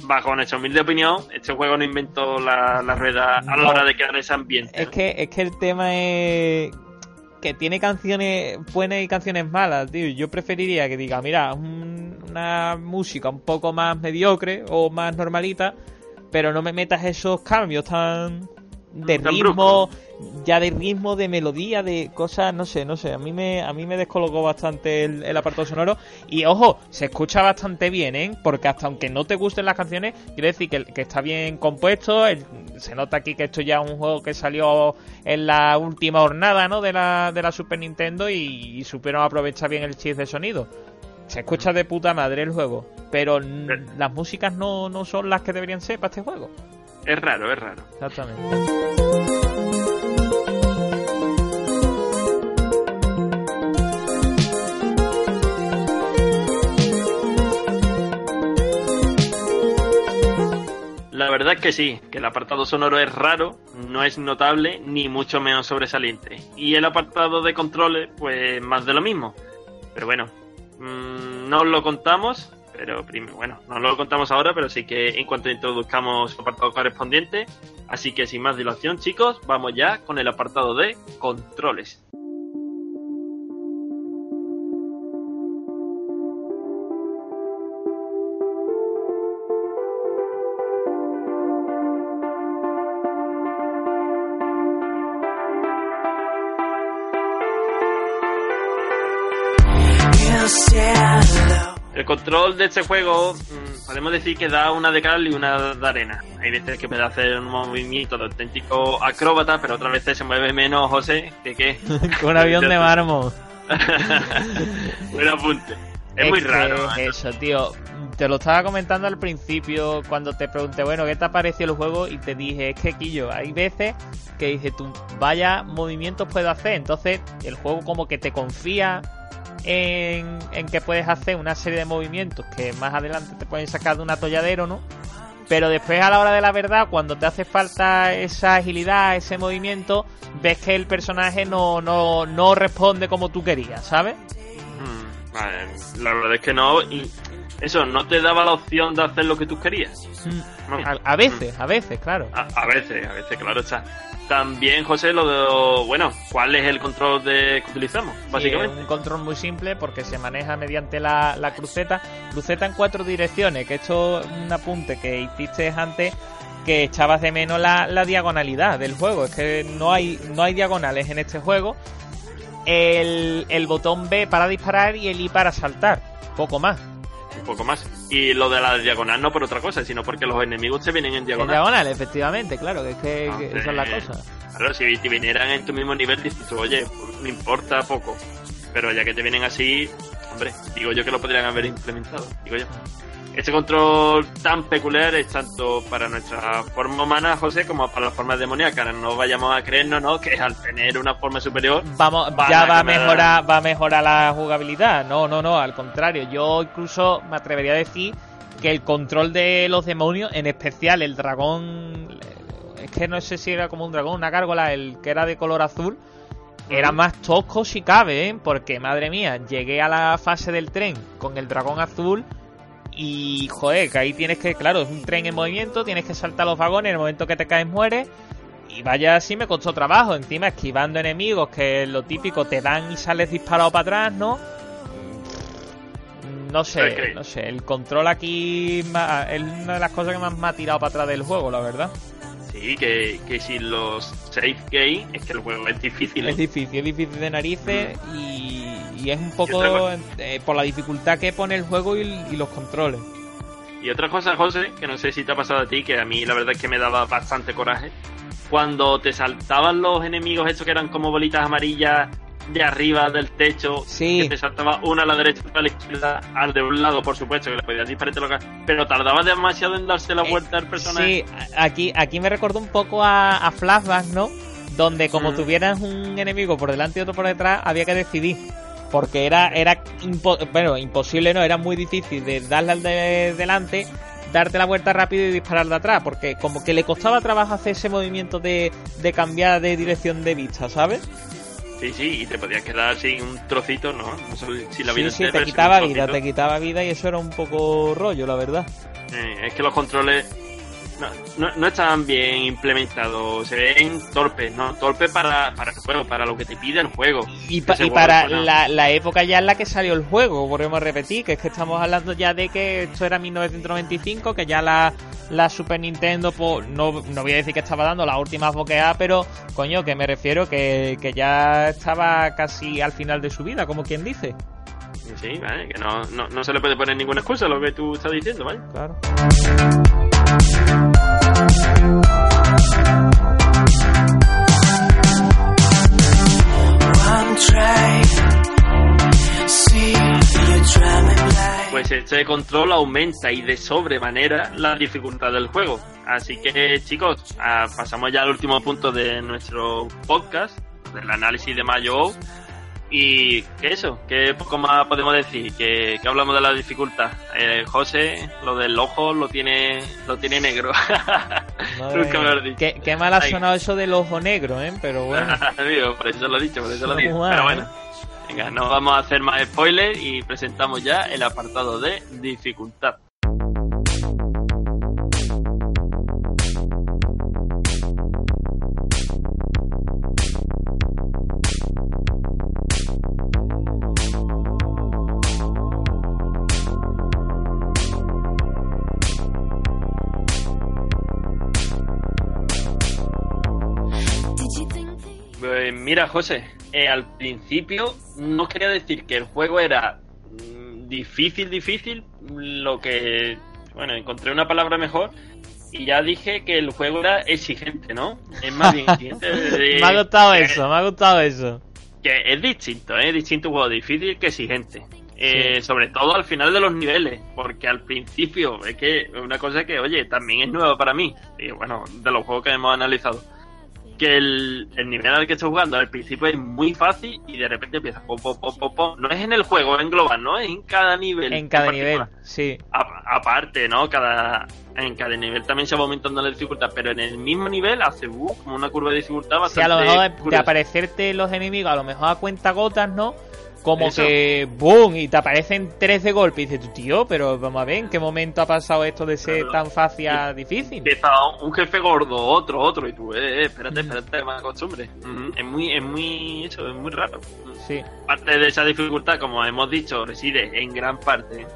Bajo nuestra humilde opinión, este juego no inventó la, la rueda a la hora de crear ese ambiente. es que, es que el tema es que tiene canciones buenas y canciones malas, tío. Yo preferiría que diga, mira, un- una música un poco más mediocre o más normalita, pero no me metas esos cambios tan de ritmo, ya de ritmo, de melodía, de cosas, no sé, no sé. A mí me, a mí me descolocó bastante el, el apartado sonoro. Y ojo, se escucha bastante bien, ¿eh? Porque hasta aunque no te gusten las canciones, quiere decir que, que está bien compuesto. el- se nota aquí que esto ya es un juego que salió en la última jornada, ¿no? De la, de la Super Nintendo y, y supieron aprovechar bien el chip de sonido. Se escucha de puta madre el juego, Pero- las músicas no, no son las que deberían ser para este juego. Es raro, es raro. Exactamente. La verdad es que sí, que el apartado sonoro es raro, no es notable ni mucho menos sobresaliente. Y el apartado de controles, pues más de lo mismo. Pero bueno, mm, no os lo contamos pero prim- bueno, no lo contamos ahora, pero sí que en cuanto introduzcamos su apartado correspondiente. Así que sin más dilación, chicos, vamos ya con el apartado de controles. El control de este juego, mm, podemos decir que da una de cal y una de arena. Hay veces que puede hacer un movimiento de auténtico acróbata, pero otras veces se mueve menos, José, que qué. Con un avión de mármol. Buen apunte. Es, muy raro. ¿eh? Eso, tío. Te lo estaba comentando al principio cuando te pregunté, bueno, ¿qué te ha parecido el juego? Y te dije, es que Quillo, hay veces que dice tú, vaya movimientos puedo hacer. Entonces, el juego como que te confía en, en que puedes hacer una serie de movimientos que más adelante te pueden sacar de un atolladero, ¿no? Pero después a la hora de la verdad, cuando te hace falta esa agilidad, ese movimiento, ves que el personaje no, no, no responde como tú querías, ¿sabes? Mm, la verdad es que no. Eso, no te daba la opción de hacer lo que tú querías. No. A, a veces, a veces, claro. A, a veces, a veces, claro está. También, José, lo de. Bueno, ¿cuál es el control de, que utilizamos? Básicamente. un control muy simple porque se maneja mediante la, la cruceta. Cruceta en cuatro direcciones, que esto es un apunte que hiciste antes que echabas de menos la, la diagonalidad del juego. Es que no hay, no hay diagonales en este juego. El, el botón B para disparar y el I para saltar. Poco más. Poco más. Y lo de la diagonal no por otra cosa, sino porque los enemigos te vienen en En diagonal. diagonal, efectivamente, claro, que es que, Ah, que esa es la cosa. Claro, si te vinieran en tu mismo nivel, dices tú, oye, pues, no importa poco. Pero ya que te vienen así, hombre, digo yo que lo podrían haber implementado, digo yo. Este control tan peculiar es tanto para nuestra forma humana, José, como para las formas demoníacas. No vayamos a creernos, ¿no? Que al tener una forma superior, Vamos, ya va a mejorar, va a mejorar la jugabilidad. No, no, no, al contrario. Yo incluso me atrevería a decir que el control de los demonios, en especial el dragón, es que no sé si era como un dragón, una gárgola, el que era de color azul, era más tosco si cabe, ¿eh? porque madre mía, llegué a la fase del tren con el dragón azul y joder, que ahí tienes que, claro, es un tren en movimiento, tienes que saltar los vagones, en el momento que te caes mueres. Y vaya, así me costó trabajo. Encima esquivando enemigos que lo típico te dan y sales disparado para atrás, ¿no? No sé, no sé. El control aquí es una de las cosas que más me ha tirado para atrás del juego, la verdad. sí, que, que sin los safe game, es que el juego es difícil. Es ¿eh? difícil, es difícil de narices y, y es un poco eh, por la dificultad que pone el juego y, y los controles. Y otra cosa, José, que no sé si te ha pasado a ti, que a mí la verdad es que me daba bastante coraje. Cuando te saltaban los enemigos estos que eran como bolitas amarillas de arriba del techo, Sí. que te saltaba una a la derecha, otra a la izquierda, al de un lado, por supuesto, que le podías disparar y te lo ca- pero tardaba demasiado en darse la Eh, vuelta al personaje. Sí, aquí, aquí me recordó un poco a, a Flashback, ¿no? Donde como Mm. tuvieras un enemigo por delante y otro por detrás, había que decidir. Porque era, era impo- bueno, imposible, no, era muy difícil de darle al de delante, darte la vuelta rápido y disparar de atrás. Porque como que le costaba trabajo hacer ese movimiento de, de cambiar de dirección de vista, ¿sabes? Sí, sí, y te podías quedar sin un trocito, ¿no? No sé si la vida sí, sí, te quitaba vida, te quitaba vida y eso era un poco rollo, la verdad. Eh, es que los controles no, no, no están bien implementados, se ven torpes, ¿no? Torpes para, para el juego, para lo que te pide el juego. Y, pa- para la, la época ya en la que salió el juego, volvemos a repetir, que es que estamos hablando ya de que esto era 1995, que ya la, la Super Nintendo, pues, no, no voy a decir que estaba dando las últimas boqueadas, pero coño, que me refiero que, que ya estaba casi al final de su vida, como quien dice. Sí, vale, que no, no, no se le puede poner ninguna excusa a lo que tú estás diciendo, ¿vale? Claro. Pues este control aumenta y de sobremanera la dificultad del juego. Así que chicos, ah, pasamos ya al último punto de nuestro podcast, del análisis de Mayo. Y que eso, que poco más podemos decir, que, que hablamos de la dificultad. Eh, José, lo del ojo lo tiene, lo tiene negro. Madre Nunca mía. me lo he dicho. Qué, qué mal ha sonado eso del ojo negro, ¿eh? Pero bueno. Amigo, por eso lo he dicho, por eso lo digo. mal, Pero ¿eh? bueno, venga, no vamos a hacer más spoilers y presentamos ya el apartado de dificultad. Mira, José, eh, al principio no quería decir que el juego era mm, difícil, difícil, lo que, bueno, encontré una palabra mejor y ya dije que el juego era exigente, ¿no? Es más bien exigente. eh, me ha gustado que- eso, me ha gustado eso. que es distinto, ¿eh? es distinto un juego difícil que exigente. Eh, Sobre todo al final de los niveles, porque al principio es que una cosa que, oye, también es nueva para mí, y bueno, de los juegos que hemos analizado, que el, el nivel al que estoy jugando al principio es muy fácil y de repente empieza pom, pom, pom, pom. No es en el juego en global, ¿no? Es en cada nivel. En cada en nivel, sí. A- aparte, ¿no? Cada, en cada nivel también se va aumentando la dificultad, pero en el mismo nivel hace uh, como una curva de dificultad bastante a lo mejor de, de aparecerte los enemigos, a lo mejor a cuenta gotas, ¿no? Como Eso. que ¡boom! y te aparecen tres de golpe y dices tú, tío, pero vamos a ver en qué momento ha pasado esto de ser Claro. tan fácil a difícil. empieza un jefe gordo, otro, otro, y tú, eh, eh, espérate, Mm. espérate, más costumbre. Es muy, es muy, eso, es muy raro. Sí, Parte de esa dificultad, como hemos dicho, reside en gran parte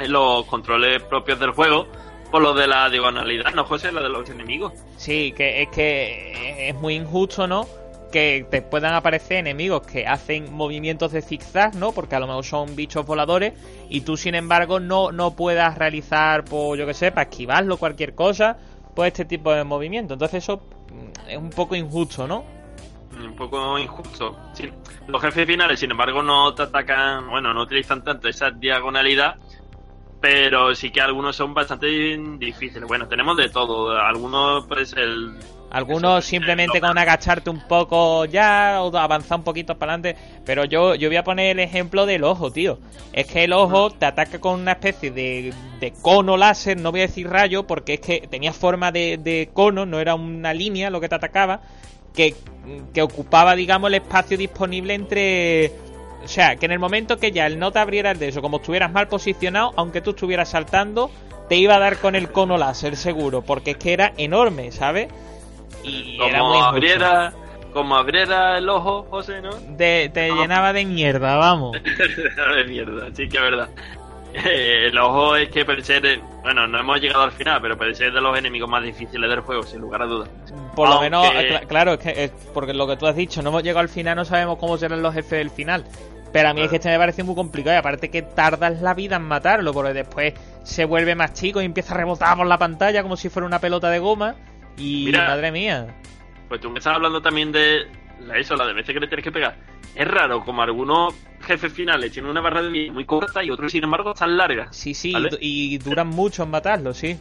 en los controles propios del juego, por lo de la diagonalidad, ¿no, José? La de los enemigos. sí, que es que es muy injusto, ¿no? Que te puedan aparecer enemigos que hacen movimientos de zigzag, ¿no? Porque a lo mejor son bichos voladores y tú, sin embargo, no, no puedas realizar, pues yo que sé, para esquivarlo, cualquier cosa, pues este tipo de movimiento. Entonces eso mm, es un poco injusto, ¿no? Un poco injusto. Sí, Los jefes finales, sin embargo, no te atacan, bueno, no utilizan tanto esa diagonalidad, pero sí que algunos son bastante difíciles. Bueno, tenemos de todo. Algunos, pues, el Algunos simplemente con agacharte un poco ya o avanzar un poquito para adelante. Pero yo, yo voy a poner el ejemplo del ojo, tío. Es que el ojo te ataca con una especie de, de cono láser, no voy a decir rayo, porque es que tenía forma de, de cono, no era una línea lo que te atacaba, que, que ocupaba, digamos, el espacio disponible entre... O sea, que en el momento que ya el no te abriera el de eso, como estuvieras mal posicionado, aunque tú estuvieras saltando, te iba a dar con el cono láser seguro, porque es que era enorme, ¿sabes? Y era muy como injusto. abriera, como abriera el ojo, José, ¿no? De- te llenaba de mierda, vamos. de mierda, sí que es verdad. Eh, el ojo es que puede ser, bueno, no hemos llegado al final, pero puede ser de los enemigos más difíciles del juego, sin lugar a dudas. Por lo menos, cla- claro, es que es porque lo que tú has dicho, no hemos llegado al final, no sabemos cómo serán los jefes del final. Pero a mí es que este me parece muy complicado y aparte que tardas la vida en matarlo, porque después se vuelve más chico y empieza a rebotar por la pantalla como si fuera una pelota de goma. Y Mira. madre mía. Pues tú me estás hablando también de eso, la de veces que le tienes que pegar. Es raro, como algunos jefes finales tienen una barra de vida muy corta y otros, sin embargo, tan largas. Sí, sí, ¿Vale? y du- y duran mucho en matarlo, sí.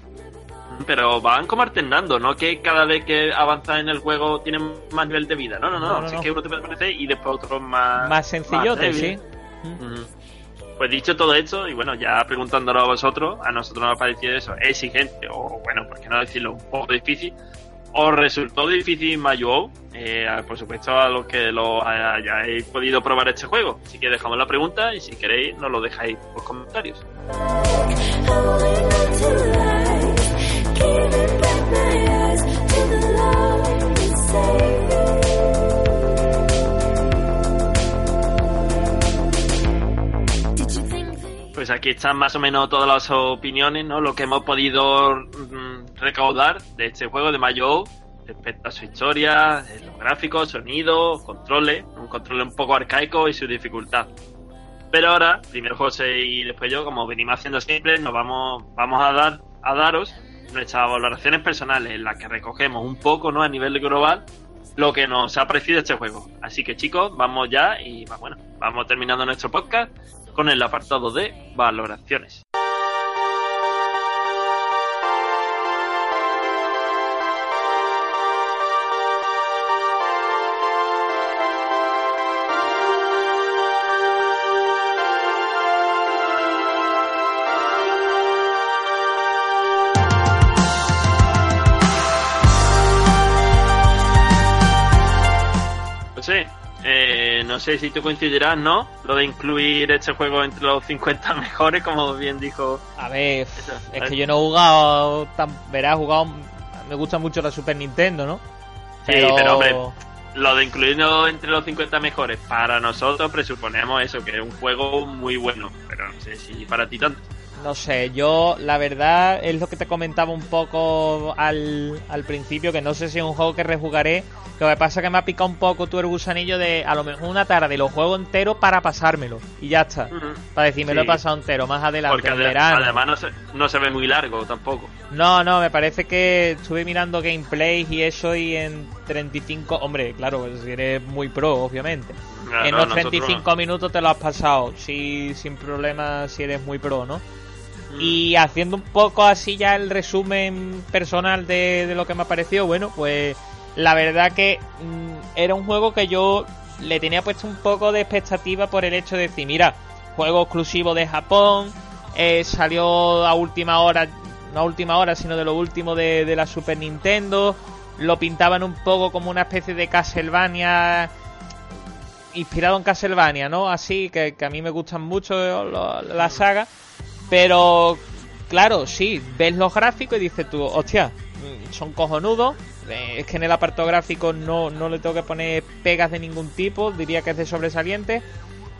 Pero van como alternando, no que cada vez que avanzas en el juego tienes más nivel de vida. No, no, no. No, no, Si es que uno te puede aparecer y después otro más. Más sencillote, sí. Pues dicho todo esto, y bueno, ya preguntándolo a vosotros, a nosotros nos ha parecido eso exigente, o bueno, por qué no decirlo, un poco difícil. ¿Os resultó difícil Mayo? Eh, por supuesto, a los que lo hayáis podido probar este juego. Así que dejamos la pregunta y si queréis, nos lo dejáis por comentarios. Pues aquí están más o menos todas las opiniones, ¿no? Lo que hemos podido mm, recaudar de este juego de Mayo respecto a su historia, los gráficos, sonido, controles, un control un poco arcaico y su dificultad. Pero ahora, primero José y después yo, como venimos haciendo siempre, nos vamos, vamos a dar a daros nuestras valoraciones personales en las que recogemos un poco, ¿no? A nivel global, lo que nos ha parecido este juego. Así que chicos, vamos ya y bueno, vamos terminando nuestro podcast con el apartado de valoraciones. No sé si tú coincidirás, ¿no? Lo de incluir este juego entre los 50 mejores, como bien dijo. A ver, Eso, es que yo no he jugado tan, verás, he jugado, me gusta mucho la Super Nintendo, ¿no? Sí, pero, hombre, Lo de incluirlo entre los 50 mejores, para nosotros presuponemos eso, que es un juego muy bueno. Pero no sé si para ti tanto. No sé, yo la verdad es lo que te comentaba un poco al, al principio, que no sé si es un juego que rejugaré. Lo que pasa es que me ha picado un poco tú el gusanillo de a lo mejor una tarde lo juego entero para pasármelo. Y ya está. Para decir, me lo he pasado entero, más adelante, Porque en ade- verano. además no se, no se ve muy largo tampoco. No, no, me parece que estuve mirando gameplays y eso y en 35... Hombre, claro, pues si eres muy pro, obviamente. Ah, en no, los nosotros 35 minutos te lo has pasado, sí, sin problema si eres muy pro, ¿no? No. Y haciendo un poco así ya el resumen personal de, de lo que me ha parecido, bueno, pues la verdad que mm, era un juego que yo le tenía puesto un poco de expectativa por el hecho de decir, mira, juego exclusivo de Japón, eh, salió a última hora, no a última hora, sino de lo último de, de la Super Nintendo, lo pintaban un poco como una especie de Castlevania inspirado en Castlevania, ¿no? Así que, que a mí me gustan mucho la saga. Pero, claro, sí, ves los gráficos y dices tú, hostia, son cojonudos. eh, Es que en el apartado gráfico no, no le tengo que poner pegas de ningún tipo, diría que es de sobresaliente.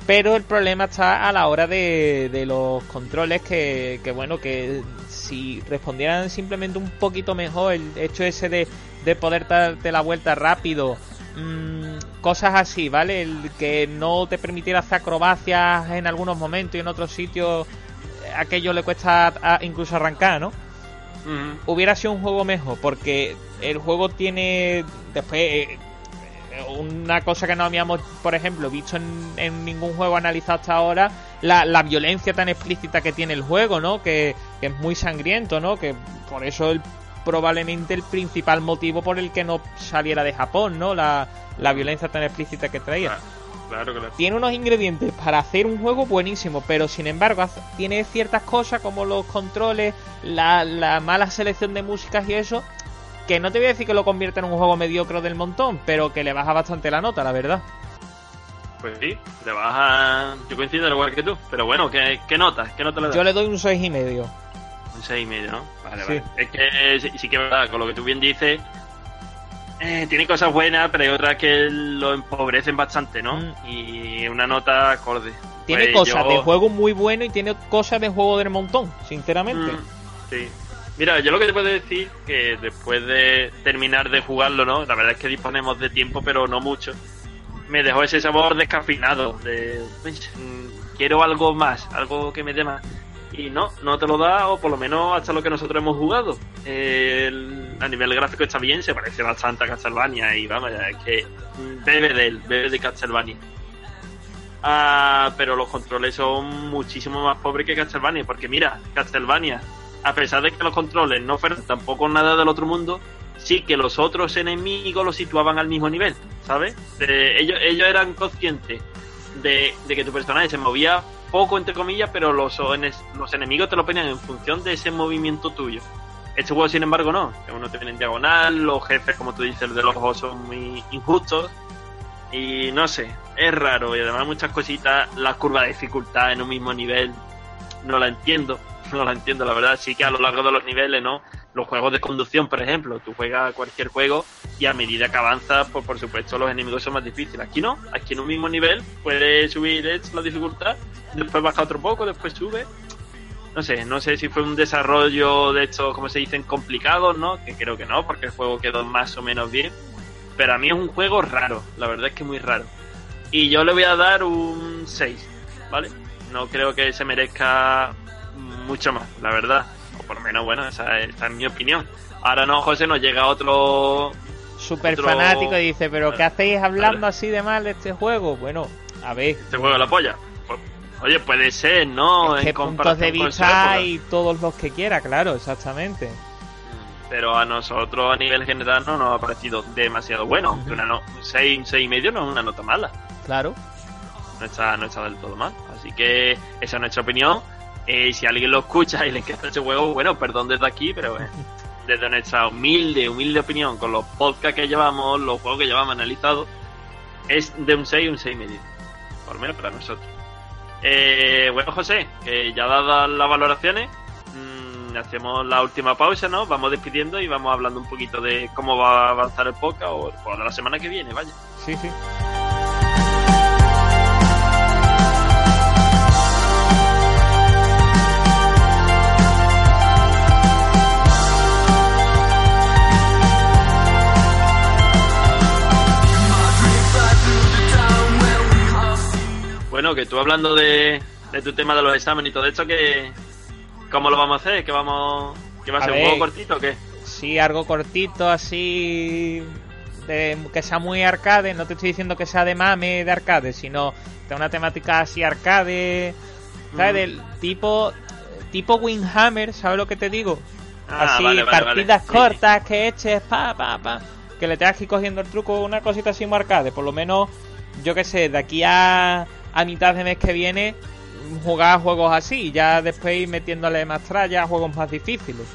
Pero el problema está a la hora de, de los controles que, que, bueno, que si respondieran simplemente un poquito mejor el hecho ese de, de poder darte la vuelta rápido, mm, cosas así, ¿vale? El que no te permitiera hacer acrobacias en algunos momentos y en otros sitios aquello le cuesta a- incluso arrancar, ¿no? Hubiera sido un juego mejor, porque el juego tiene después eh, una cosa que no habíamos, por ejemplo, visto en, en ningún juego analizado hasta ahora, la, la violencia tan explícita que tiene el juego, ¿no? Que, que es muy sangriento, ¿no? Que por eso el, probablemente el principal motivo por el que no saliera de Japón, ¿no? La, la violencia tan explícita que traía Claro, claro, claro. tiene unos ingredientes para hacer un juego buenísimo, pero sin embargo tiene ciertas cosas como los controles, la, la mala selección de músicas y eso, que no te voy a decir que lo convierta en un juego mediocre del montón, pero que le baja bastante la nota, la verdad. Pues sí, te vas a... Yo coincido al igual que tú. Pero bueno, ¿qué, qué notas? ¿Qué nota le das? Yo le doy un seis y medio. Un 6 y medio, ¿no? Vale, Sí. vale. Es que sí, sí que es verdad, con lo que tú bien dices, eh, tiene cosas buenas, pero hay otras que lo empobrecen bastante, ¿no? Mm. Y una nota acorde. Tiene Pues cosas yo- de juego muy bueno y tiene cosas de juego del montón, sinceramente. Mm, sí. Mira, yo lo que te puedo decir que después de terminar de jugarlo, ¿no? La verdad es que disponemos de tiempo, pero no mucho. Me dejó ese sabor descafeinado de "Uy, mm, quiero algo más, algo que me dé más. Y no, no te lo da, o por lo menos hasta lo que nosotros hemos jugado. El- a nivel gráfico está bien, se parece bastante a Castlevania y vamos, es que bebe de él, bebe de Castlevania. Ah, pero los controles son muchísimo más pobres que Castlevania, porque mira, Castlevania, a pesar de que los controles no fueran tampoco nada del otro mundo, sí que los otros enemigos los situaban al mismo nivel, ¿sabes? Ellos, ellos eran conscientes de, de que tu personaje se movía poco, entre comillas, pero los, los enemigos te lo ponían en función de ese movimiento tuyo. Este juego, sin embargo, no. Uno te viene en diagonal, los jefes, como tú dices, de los ojos son muy injustos. Y no sé, es raro. Y además muchas cositas, la curva de dificultad en un mismo nivel, no la entiendo. No la entiendo, la verdad. Sí que a lo largo de los niveles, ¿no? Los juegos de conducción, por ejemplo, tú juegas cualquier juego y a medida que avanzas, pues por supuesto los enemigos son más difíciles. Aquí no, aquí en un mismo nivel puedes subir la dificultad, después baja otro poco, después sube. No sé, no sé si fue un desarrollo de estos, como se dicen, complicados, ¿no? Que creo que no, porque el juego quedó más o menos bien. Pero a mí es un juego raro, la verdad es que muy raro. Y yo le voy a dar un 6, ¿vale? No creo que se merezca mucho más, la verdad. O por lo menos, bueno, esa, es- esa es mi opinión. Ahora no, José, nos llega otro... Súper Otro- fanático y dice, pero ¿qué hacéis hablando así de mal de este juego? Bueno, a ver, Este juego la polla. Pues, oye, puede ser, ¿no? es que En puntos de vista hay todos los que quiera, claro, exactamente. pero a nosotros a nivel general no nos ha parecido demasiado bueno. aunque Una no, un 6, un 6 y medio no es una nota mala, Claro. no está, no está del todo mal. Así que esa es nuestra opinión. Eh, si alguien lo escucha y le encanta este juego, bueno, perdón desde aquí, pero eh, desde nuestra humilde, humilde opinión, con los podcasts que llevamos, los juegos que llevamos analizados, es de un 6 un 6 y medio. Por menos para nosotros. Eh, bueno, José, ya dadas las valoraciones, mm, hacemos la última pausa, ¿no? Vamos despidiendo y vamos hablando un poquito de cómo va a avanzar el podcast o, o de la semana que viene, vaya. Sí, sí. Bueno, que tú hablando de, de tu tema de los exámenes y todo esto, que ¿cómo lo vamos a hacer? ¿Que vamos que va a, A ser ver. un poco cortito o qué? Sí, algo cortito, así. de- que sea muy arcade. No te estoy diciendo que sea de mame de arcade, sino de una temática así arcade. ¿Sabes? Mm. Del tipo. Tipo Windhammer, ¿sabes lo que te digo? Ah, así, vale, vale, partidas vale. Sí, cortas que eches, pa, pa, pa. Que le tengas que ir cogiendo el truco, una cosita así muy arcade. Por lo menos, yo que sé, de aquí a, a mitad de mes que viene, jugar a juegos así. Ya después ir metiéndole más tralla a juegos más difíciles.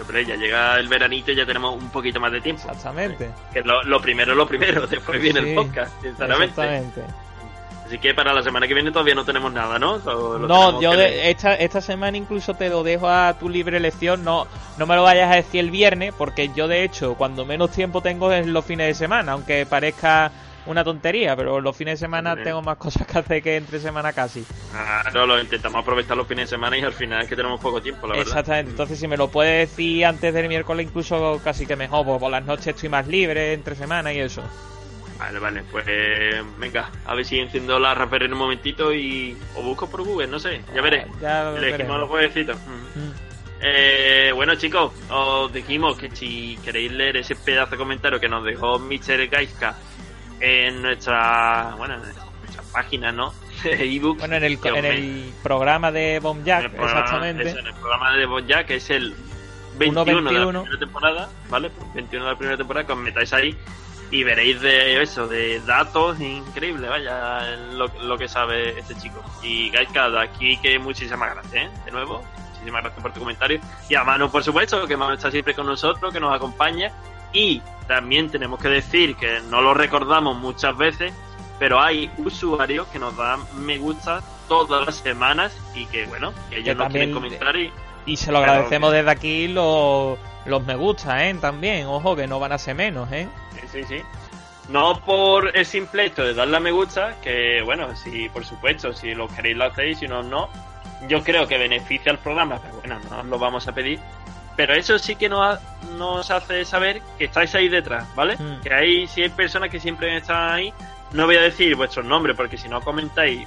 Hombre, ya llega el veranito y ya tenemos un poquito más de tiempo. Exactamente. Que lo, lo primero es lo primero, después viene Sí, el podcast, sinceramente. Exactamente. Así que para la semana que viene todavía no tenemos nada, ¿no? No, yo de- esta, esta semana incluso te lo dejo a tu libre elección. No, no me lo vayas a decir el viernes, porque yo de hecho, cuando menos tiempo tengo es los fines de semana, aunque parezca una tontería, pero los fines de semana Sí. tengo más cosas que hacer que entre semana casi. Ah, no, lo intentamos aprovechar los fines de semana y al final es que tenemos poco tiempo, la verdad. Exactamente, entonces si me lo puedes decir antes del miércoles, incluso casi que mejor, porque por las noches estoy más libre, entre semana y eso. Vale, vale, pues eh, venga, a ver si enciendo la Raspberry en un momentito y... O busco por Google, no sé, ya veré. Ya Elegimos veremos. los jueguecitos. Mm. Mm. Eh, bueno chicos, os dijimos que si queréis leer ese pedazo de comentario que nos dejó Mr. Gaiska en nuestra, bueno, en nuestra página, ¿no? Ebook. Bueno, en el, en el programa de Bomb en Jack, el programa- exactamente. eso, en el programa de Bojack, que es el 21 de la 1.21. primera temporada, ¿vale? 21 de la primera temporada, que os metáis ahí y veréis de eso, de datos increíbles, vaya, lo, lo que sabe este chico. Y Gaiska, de aquí que muchísimas gracias, ¿eh? De nuevo, muchísimas gracias por tu comentario. Y a Manu, por supuesto, que Manu está siempre con nosotros, que nos acompaña. Y también tenemos que decir que no lo recordamos muchas veces, pero hay usuarios que nos dan me gusta todas las semanas y que, bueno, que ellos Que nos quieren comentar y... Y se lo agradecemos desde aquí los, los me gusta, ¿eh? También, ojo, que no van a ser menos, ¿eh? Sí, sí, sí. No por el simple hecho de darle a me gusta, que bueno, si por supuesto, si lo queréis lo hacéis, si no, no. Yo creo que beneficia al programa, pero bueno, no os lo vamos a pedir. Pero eso sí que nos, ha- nos hace saber que estáis ahí detrás, ¿vale? Mm. Que hay, si hay personas que siempre están ahí, no voy a decir vuestros nombres, porque si no comentáis,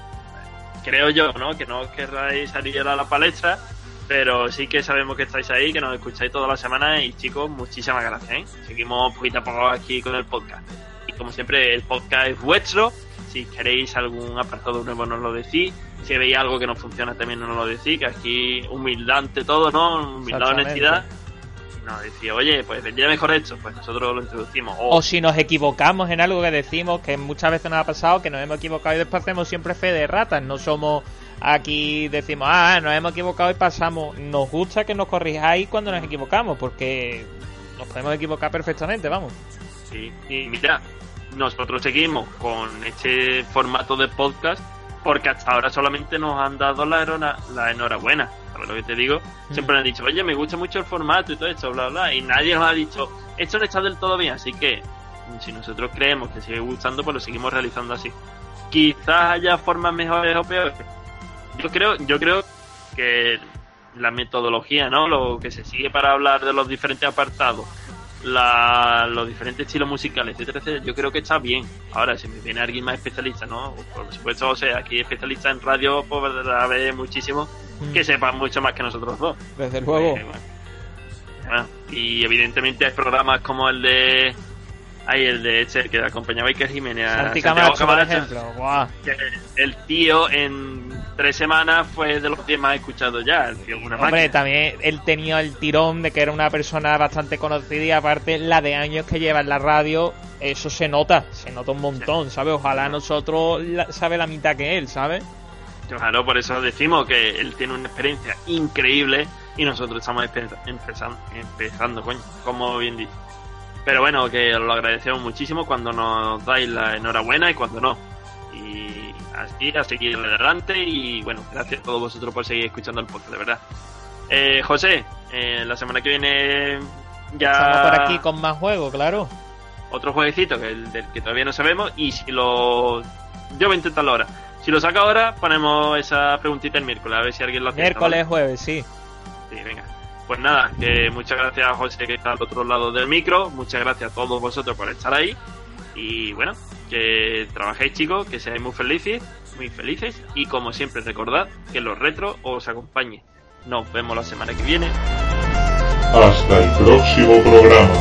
creo yo, ¿no? Que no querráis salir a la palestra, pero sí que sabemos que estáis ahí, que nos escucháis todas las semanas y chicos, muchísimas gracias, ¿eh? Seguimos poquito a poco aquí con el podcast. Y como siempre, el podcast es vuestro. Si queréis algún apartado nuevo, nos lo decís. Si veis algo que no funciona, también nos lo decís. Que aquí, humildad ante todo, ¿no? Humildad, honestidad. Y nos decís, oye, pues vendría mejor esto. Pues nosotros lo introducimos. O, O si nos equivocamos en algo que decimos, que muchas veces nos ha pasado, que nos hemos equivocado y después hacemos siempre fe de ratas. No somos aquí, decimos, ah, nos hemos equivocado y pasamos. Nos gusta que nos corrijáis cuando nos equivocamos, porque nos podemos equivocar perfectamente, vamos. Sí, y mira, nosotros seguimos con este formato de podcast porque hasta ahora solamente nos han dado la, erona- la enhorabuena. ¿Sabes lo que te digo? Siempre han dicho, oye, me gusta mucho el formato y todo esto, bla, bla. Y nadie nos ha dicho, esto no está del todo bien. Así que, si nosotros creemos que sigue gustando, pues lo seguimos realizando así. Quizás haya formas mejores o peores. Yo creo, yo creo que la metodología, ¿no? Lo que se sigue para hablar de los diferentes apartados, la, los diferentes estilos musicales, etcétera, etcétera, yo creo que está bien. Ahora, si me viene alguien más especialista, ¿no? Por supuesto, o sea, aquí especialista en radio, pues haber muchísimos que sepan mucho más que nosotros dos. Desde luego. Eh, bueno. Y evidentemente hay programas como el de. Hay el de este que acompañaba a Iker Jiménez. a Santi Santiago Camacho, por Camacho, ejemplo. Guau. que el tío en tres semanas fue de los 10 más escuchados ya. Tío una Hombre, máquina. también él tenía el tirón de que era una persona bastante conocida y aparte la de años que lleva en la radio, eso se nota, se nota un montón, ¿sabes? Ojalá nosotros la- sabe la mitad que él, ¿sabes? Claro, por eso decimos que él tiene una experiencia increíble y nosotros estamos empe- empezando, empezando, coño, como bien dice. Pero bueno, que os lo agradecemos muchísimo cuando nos dais la enhorabuena y cuando no. Y así, a seguir adelante. Y bueno, gracias a todos vosotros por seguir escuchando el podcast, de verdad. Eh, José, eh, la semana que viene ya. Estamos por aquí con más juegos, claro. Otro jueguecito que el del que todavía no sabemos. Y si lo. Yo voy a intentarlo ahora. Si lo saca ahora, ponemos esa preguntita el miércoles, a ver si alguien lo acierta, Miércoles, ¿vale? jueves, sí. Sí, venga. Pues nada, que muchas gracias a José que está al otro lado del micro. Muchas gracias a todos vosotros por estar ahí. Y bueno, que trabajéis chicos, que seáis muy felices, muy felices. Y como siempre recordad que los retros os acompañen. Nos vemos la semana que viene. Hasta el próximo programa.